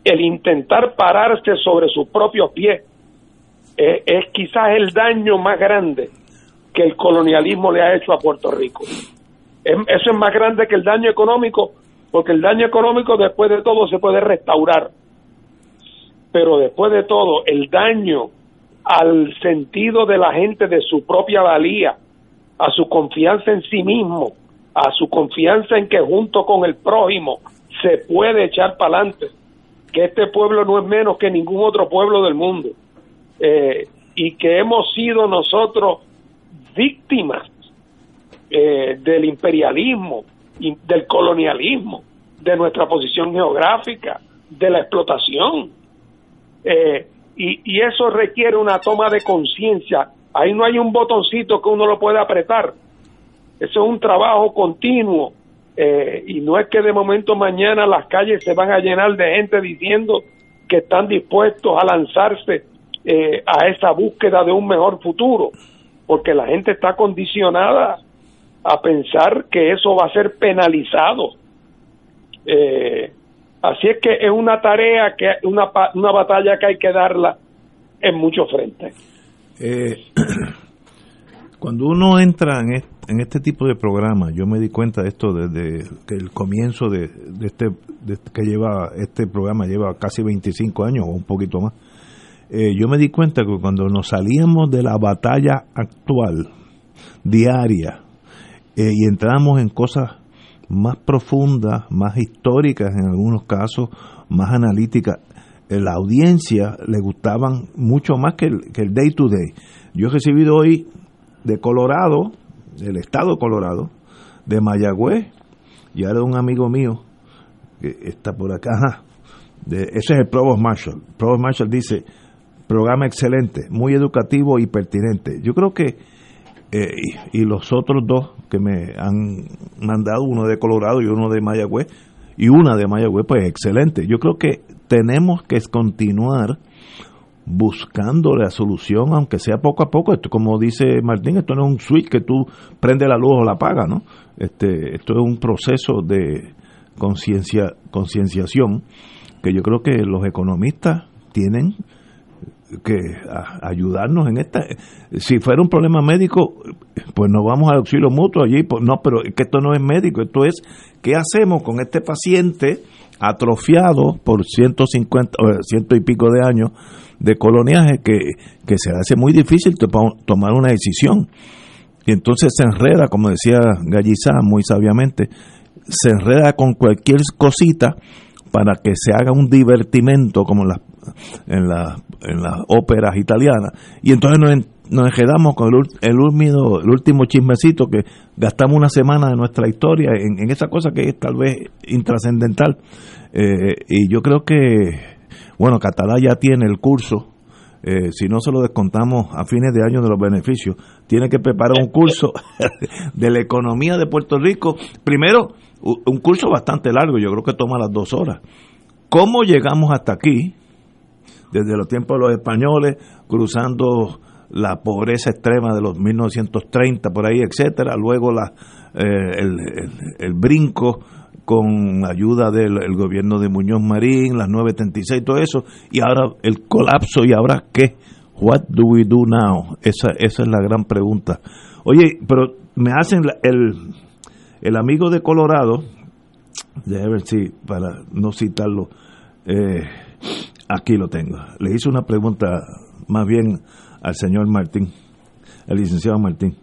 el intentar pararse sobre sus propios pies eh, es quizás el daño más grande que el colonialismo le ha hecho a Puerto Rico. Eso es más grande que el daño económico, porque el daño económico después de todo se puede restaurar. Pero después de todo, el daño al sentido de la gente de su propia valía, a su confianza en sí mismo, a su confianza en que junto con el prójimo se puede echar para adelante, que este pueblo no es menos que ningún otro pueblo del mundo, eh, y que hemos sido nosotros víctimas eh, del imperialismo, del colonialismo, de nuestra posición geográfica, de la explotación. Eh, y, y, eso requiere una toma de conciencia. Ahí no hay un botoncito que uno lo pueda apretar. Eso es un trabajo continuo. Eh, y no es que de momento mañana las calles se van a llenar de gente diciendo que están dispuestos a lanzarse eh, a esa búsqueda de un mejor futuro, porque la gente está condicionada a pensar que eso va a ser penalizado. Eh, así es que es una tarea, que una, una batalla que hay que darla en muchos frentes. Eh, cuando uno entra en este, en este, tipo de programa, yo me di cuenta de esto desde el comienzo de, de este de que lleva este programa lleva casi 25 años o un poquito más. Eh, yo me di cuenta que cuando nos salíamos de la batalla actual diaria eh, y entramos en cosas más profundas, más históricas en algunos casos, más analíticas, la audiencia le gustaban mucho más que el, que el day to day. Yo he recibido hoy de Colorado, del estado de Colorado, de Mayagüez, y ahora un amigo mío que está por acá, ajá, de, ese es el Provost Marshall. Provost Marshall dice, programa excelente, muy educativo y pertinente. Yo creo que, eh, y, y, los otros dos que me han mandado, uno de Colorado y uno de Mayagüez, y una de Mayagüez, pues excelente. Yo creo que tenemos que continuar buscando la solución, aunque sea poco a poco. Esto, como dice Martín, esto no es un switch que tú prende la luz o la apagas, ¿no? Este, esto es un proceso de conciencia, concienciación que yo creo que los economistas tienen que ayudarnos en esta. Si fuera un problema médico, pues nos vamos al auxilio mutuo allí. Pues no, pero es que esto no es médico, esto es qué hacemos con este paciente atrofiado por 150 o ciento y pico de años de coloniaje que, que se hace muy difícil tomar una decisión. Y entonces se enreda, como decía Gallizá muy sabiamente, se enreda con cualquier cosita para que se haga un divertimento como las en, la, en las óperas italianas y entonces nos, nos quedamos con el, el, el último chismecito que gastamos una semana de nuestra historia en, en esa cosa que es tal vez intrascendental eh, y yo creo que bueno Catalá ya tiene el curso eh, si no se lo descontamos a fines de año de los beneficios, tiene que preparar un curso de la economía de Puerto Rico. Primero, un curso bastante largo, yo creo que toma las dos horas. ¿Cómo llegamos hasta aquí? Desde los tiempos de los españoles, cruzando la pobreza extrema de los 1930, por ahí, etcétera. Luego la, eh, el, el, brinco con ayuda del gobierno de Muñoz Marín, las 936, todo eso, y ahora el colapso, ¿y ahora qué? What do we do now? Esa, esa es la gran pregunta. Oye, pero me hacen el, el amigo de Colorado, déjame ver si, para no citarlo, eh, aquí lo tengo. Le hice una pregunta más bien al señor Martín, al licenciado Martín.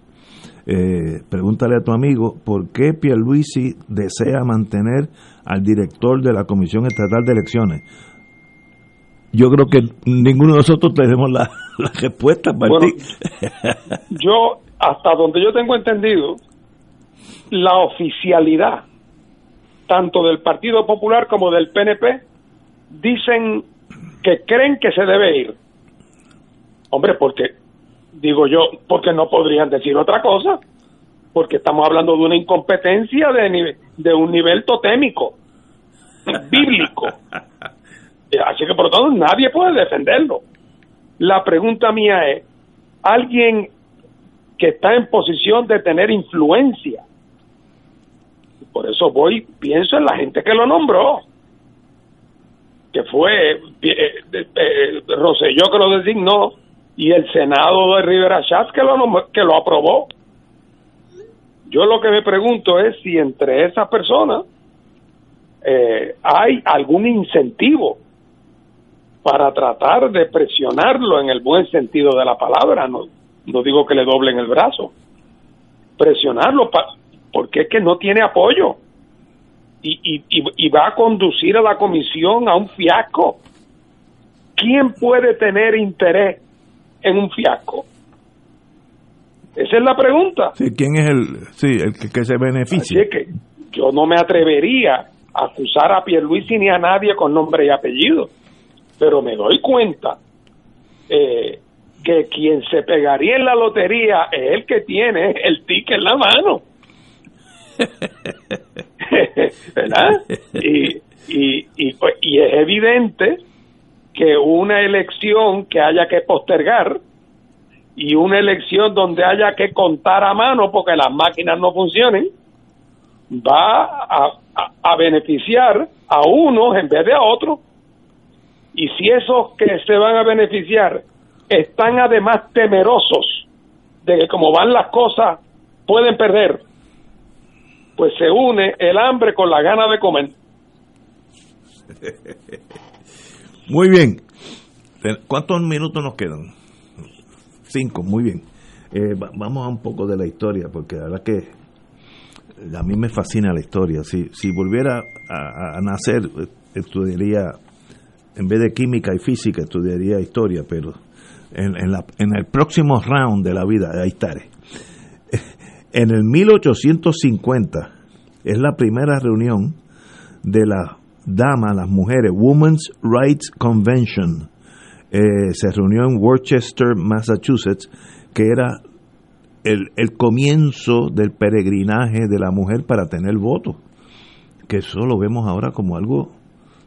Eh, pregúntale a tu amigo por qué Pierluisi desea mantener al director de la Comisión Estatal de Elecciones. Yo creo que ninguno de nosotros tenemos la, respuesta, Martín. yo, hasta donde yo tengo entendido, la oficialidad, tanto del Partido Popular como del PNP, dicen que creen que se debe ir. Hombre, porque digo yo, porque no podrían decir otra cosa, porque estamos hablando de una incompetencia de, de un nivel totémico, bíblico. Así que por lo tanto nadie puede defenderlo. La pregunta mía es, alguien que está en posición de tener influencia, por eso voy, pienso en la gente que lo nombró, que fue eh, eh, eh, Roselló que lo designó, y el Senado de Rivera Schatz que lo, que lo aprobó. Yo lo que me pregunto es si entre esas personas hay algún incentivo para tratar de presionarlo en el buen sentido de la palabra. No, no digo que le doblen el brazo. Presionarlo porque es que no tiene apoyo y, y, y va a conducir a la comisión a un fiasco. ¿Quién puede tener interés en un fiasco? Esa es la pregunta. ¿Quién es el, sí, el que, se beneficia? Así que yo no me atrevería a acusar a Pierluisi ni a nadie con nombre y apellido, pero me doy cuenta eh, que quien se pegaría en la lotería es el que tiene el ticket en la mano. ¿Verdad? Y, y, y, y es evidente que una elección que haya que postergar y una elección donde haya que contar a mano porque las máquinas no funcionen, va a, beneficiar a unos en vez de a otros. Y si esos que se van a beneficiar están además temerosos de que como van las cosas pueden perder, pues se une el hambre con la gana de comer. Muy bien. ¿Cuántos minutos nos quedan? Cinco, muy bien. Eh, vamos a un poco de la historia, porque la verdad que a mí me fascina la historia. Si, si volviera a, nacer, estudiaría, en vez de química y física, estudiaría historia, pero en, en, la, en el próximo round de la vida, ahí estaré. En el 1850 es la primera reunión de la damas, las mujeres, Women's Rights Convention, eh, se reunió en Worcester, Massachusetts, que era el, el, comienzo del peregrinaje de la mujer para tener voto, que eso lo vemos ahora como algo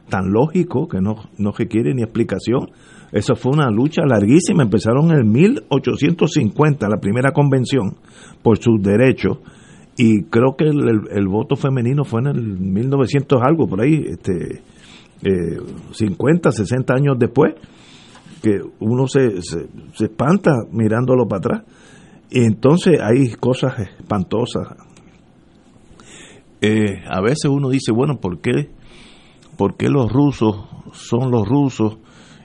tan lógico que no, no requiere ni explicación. Eso fue una lucha larguísima, empezaron en el 1850, la primera convención, por sus derechos, y creo que el, voto femenino fue en el 1900 algo por ahí este 50 eh, 60 años después que uno se, se, se espanta mirándolo para atrás. Y entonces hay cosas espantosas. Eh, a veces uno dice, bueno, ¿por qué, ¿por qué los rusos son los rusos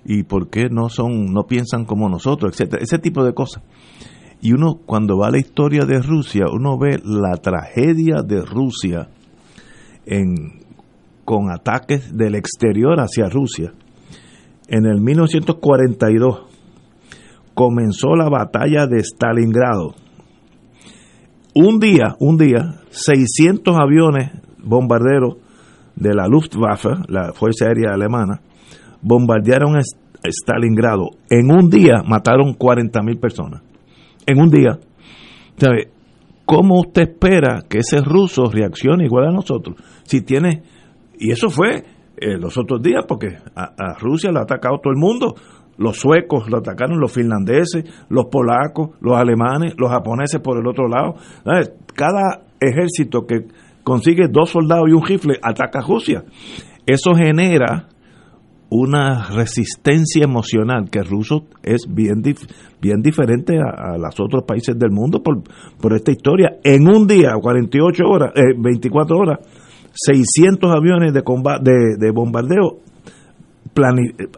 y por qué no son no piensan como nosotros, etcétera, ese tipo de cosas. Y uno cuando va a la historia de Rusia, uno ve la tragedia de Rusia en, con ataques del exterior hacia Rusia. En el 1942 comenzó la batalla de Stalingrado. Un día, un día, 600 aviones bombarderos de la Luftwaffe, la Fuerza Aérea Alemana, bombardearon Stalingrado. En un día mataron 40.000 personas. En un día. ¿Sabe? ¿Cómo usted espera que ese ruso reaccione igual a nosotros? Si tiene. Y eso fue eh, los otros días, porque a, a Rusia le ha atacado todo el mundo los suecos lo atacaron, los finlandeses, los polacos, los alemanes, los japoneses por el otro lado. Cada ejército que consigue dos soldados y un rifle ataca a Rusia. Eso genera una resistencia emocional que el ruso es bien, bien diferente a, a, los otros países del mundo por, por esta historia. En un día, 48 horas, eh, 24 horas, 600 aviones de, de, de bombardeo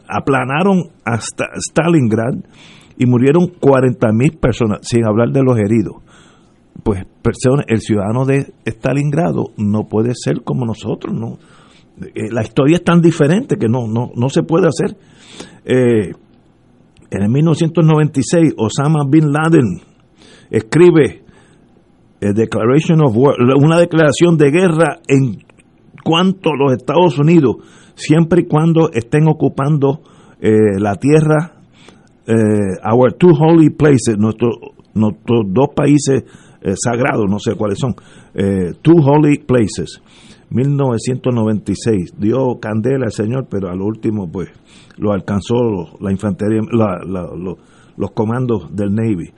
aplanaron hasta Stalingrad y murieron 40.000 personas, sin hablar de los heridos. Pues personas, el ciudadano de Stalingrado no puede ser como nosotros, no. Eh, la historia es tan diferente que no, no, no se puede hacer. Eh, en el 1996, Osama Bin Laden escribe Declaration of War, una declaración de guerra en cuanto a los Estados Unidos siempre y cuando estén ocupando eh, la tierra, eh, our two holy places, nuestros dos países eh, sagrados, no sé cuáles son, eh, two holy places. 1996 dio candela al señor, pero a lo último pues lo alcanzó la infantería, la, la, lo, los comandos del Navy.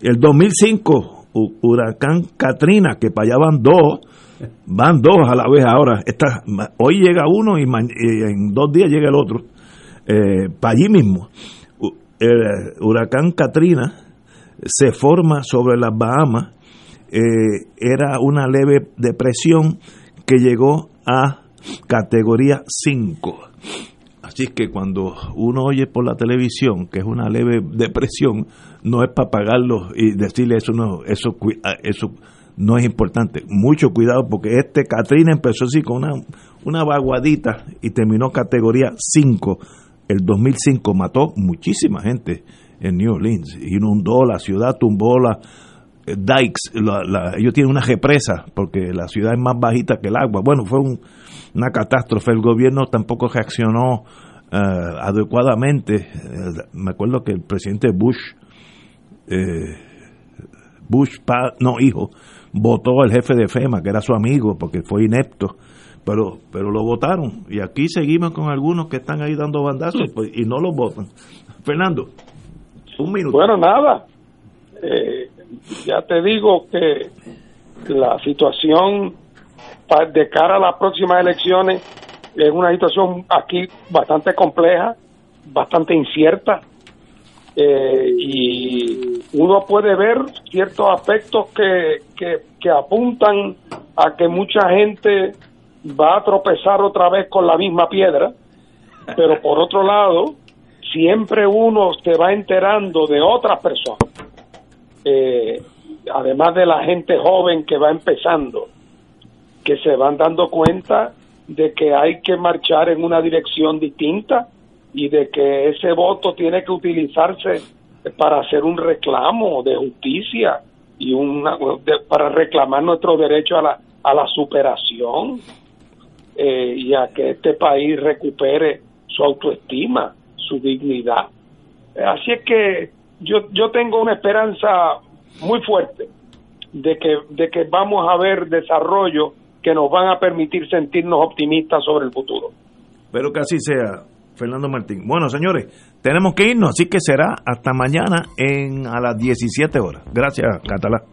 El 2005 huracán Katrina, que para allá van dos, van dos a la vez ahora. Esta, hoy llega uno y, en dos días llega el otro. Eh, para allí mismo. El huracán Katrina se forma sobre las Bahamas. Eh, era una leve depresión que llegó a categoría 5. Así que cuando uno oye por la televisión que es una leve depresión, no es para pagarlo y decirle eso no, eso, eso no es importante. Mucho cuidado porque este Katrina empezó así con una, una vaguadita y terminó categoría 5. El 2005 mató muchísima gente en New Orleans, inundó la ciudad, tumbó la eh, dikes, ellos tienen una represa porque la ciudad es más bajita que el agua. Bueno, fue una catástrofe. El gobierno tampoco reaccionó uh, adecuadamente. Uh, me acuerdo que el presidente Bush, eh, Bush, no hijo, votó al jefe de FEMA, que era su amigo, porque fue inepto, pero, pero lo votaron. Y aquí seguimos con algunos que están ahí dando bandazos pues, y no lo votan. Fernando, un minuto. Bueno, nada. Eh, ya te digo que la situación de cara a las próximas elecciones es una situación aquí bastante compleja, bastante incierta. Eh, y uno puede ver ciertos aspectos que, que, que, apuntan a que mucha gente va a tropezar otra vez con la misma piedra, pero por otro lado, siempre uno se va enterando de otras personas, eh, además de la gente joven que va empezando, que se van dando cuenta de que hay que marchar en una dirección distinta y de que ese voto tiene que utilizarse para hacer un reclamo de justicia y una, de, para reclamar nuestro derecho a la, a la superación eh, y a que este país recupere su autoestima, su dignidad. Así es que yo, yo tengo una esperanza muy fuerte de que, de que vamos a ver desarrollo que nos van a permitir sentirnos optimistas sobre el futuro. Espero que así sea. Fernando Martín. Bueno, señores, tenemos que irnos, así que será hasta mañana en a las 17 horas. Gracias, Catalá.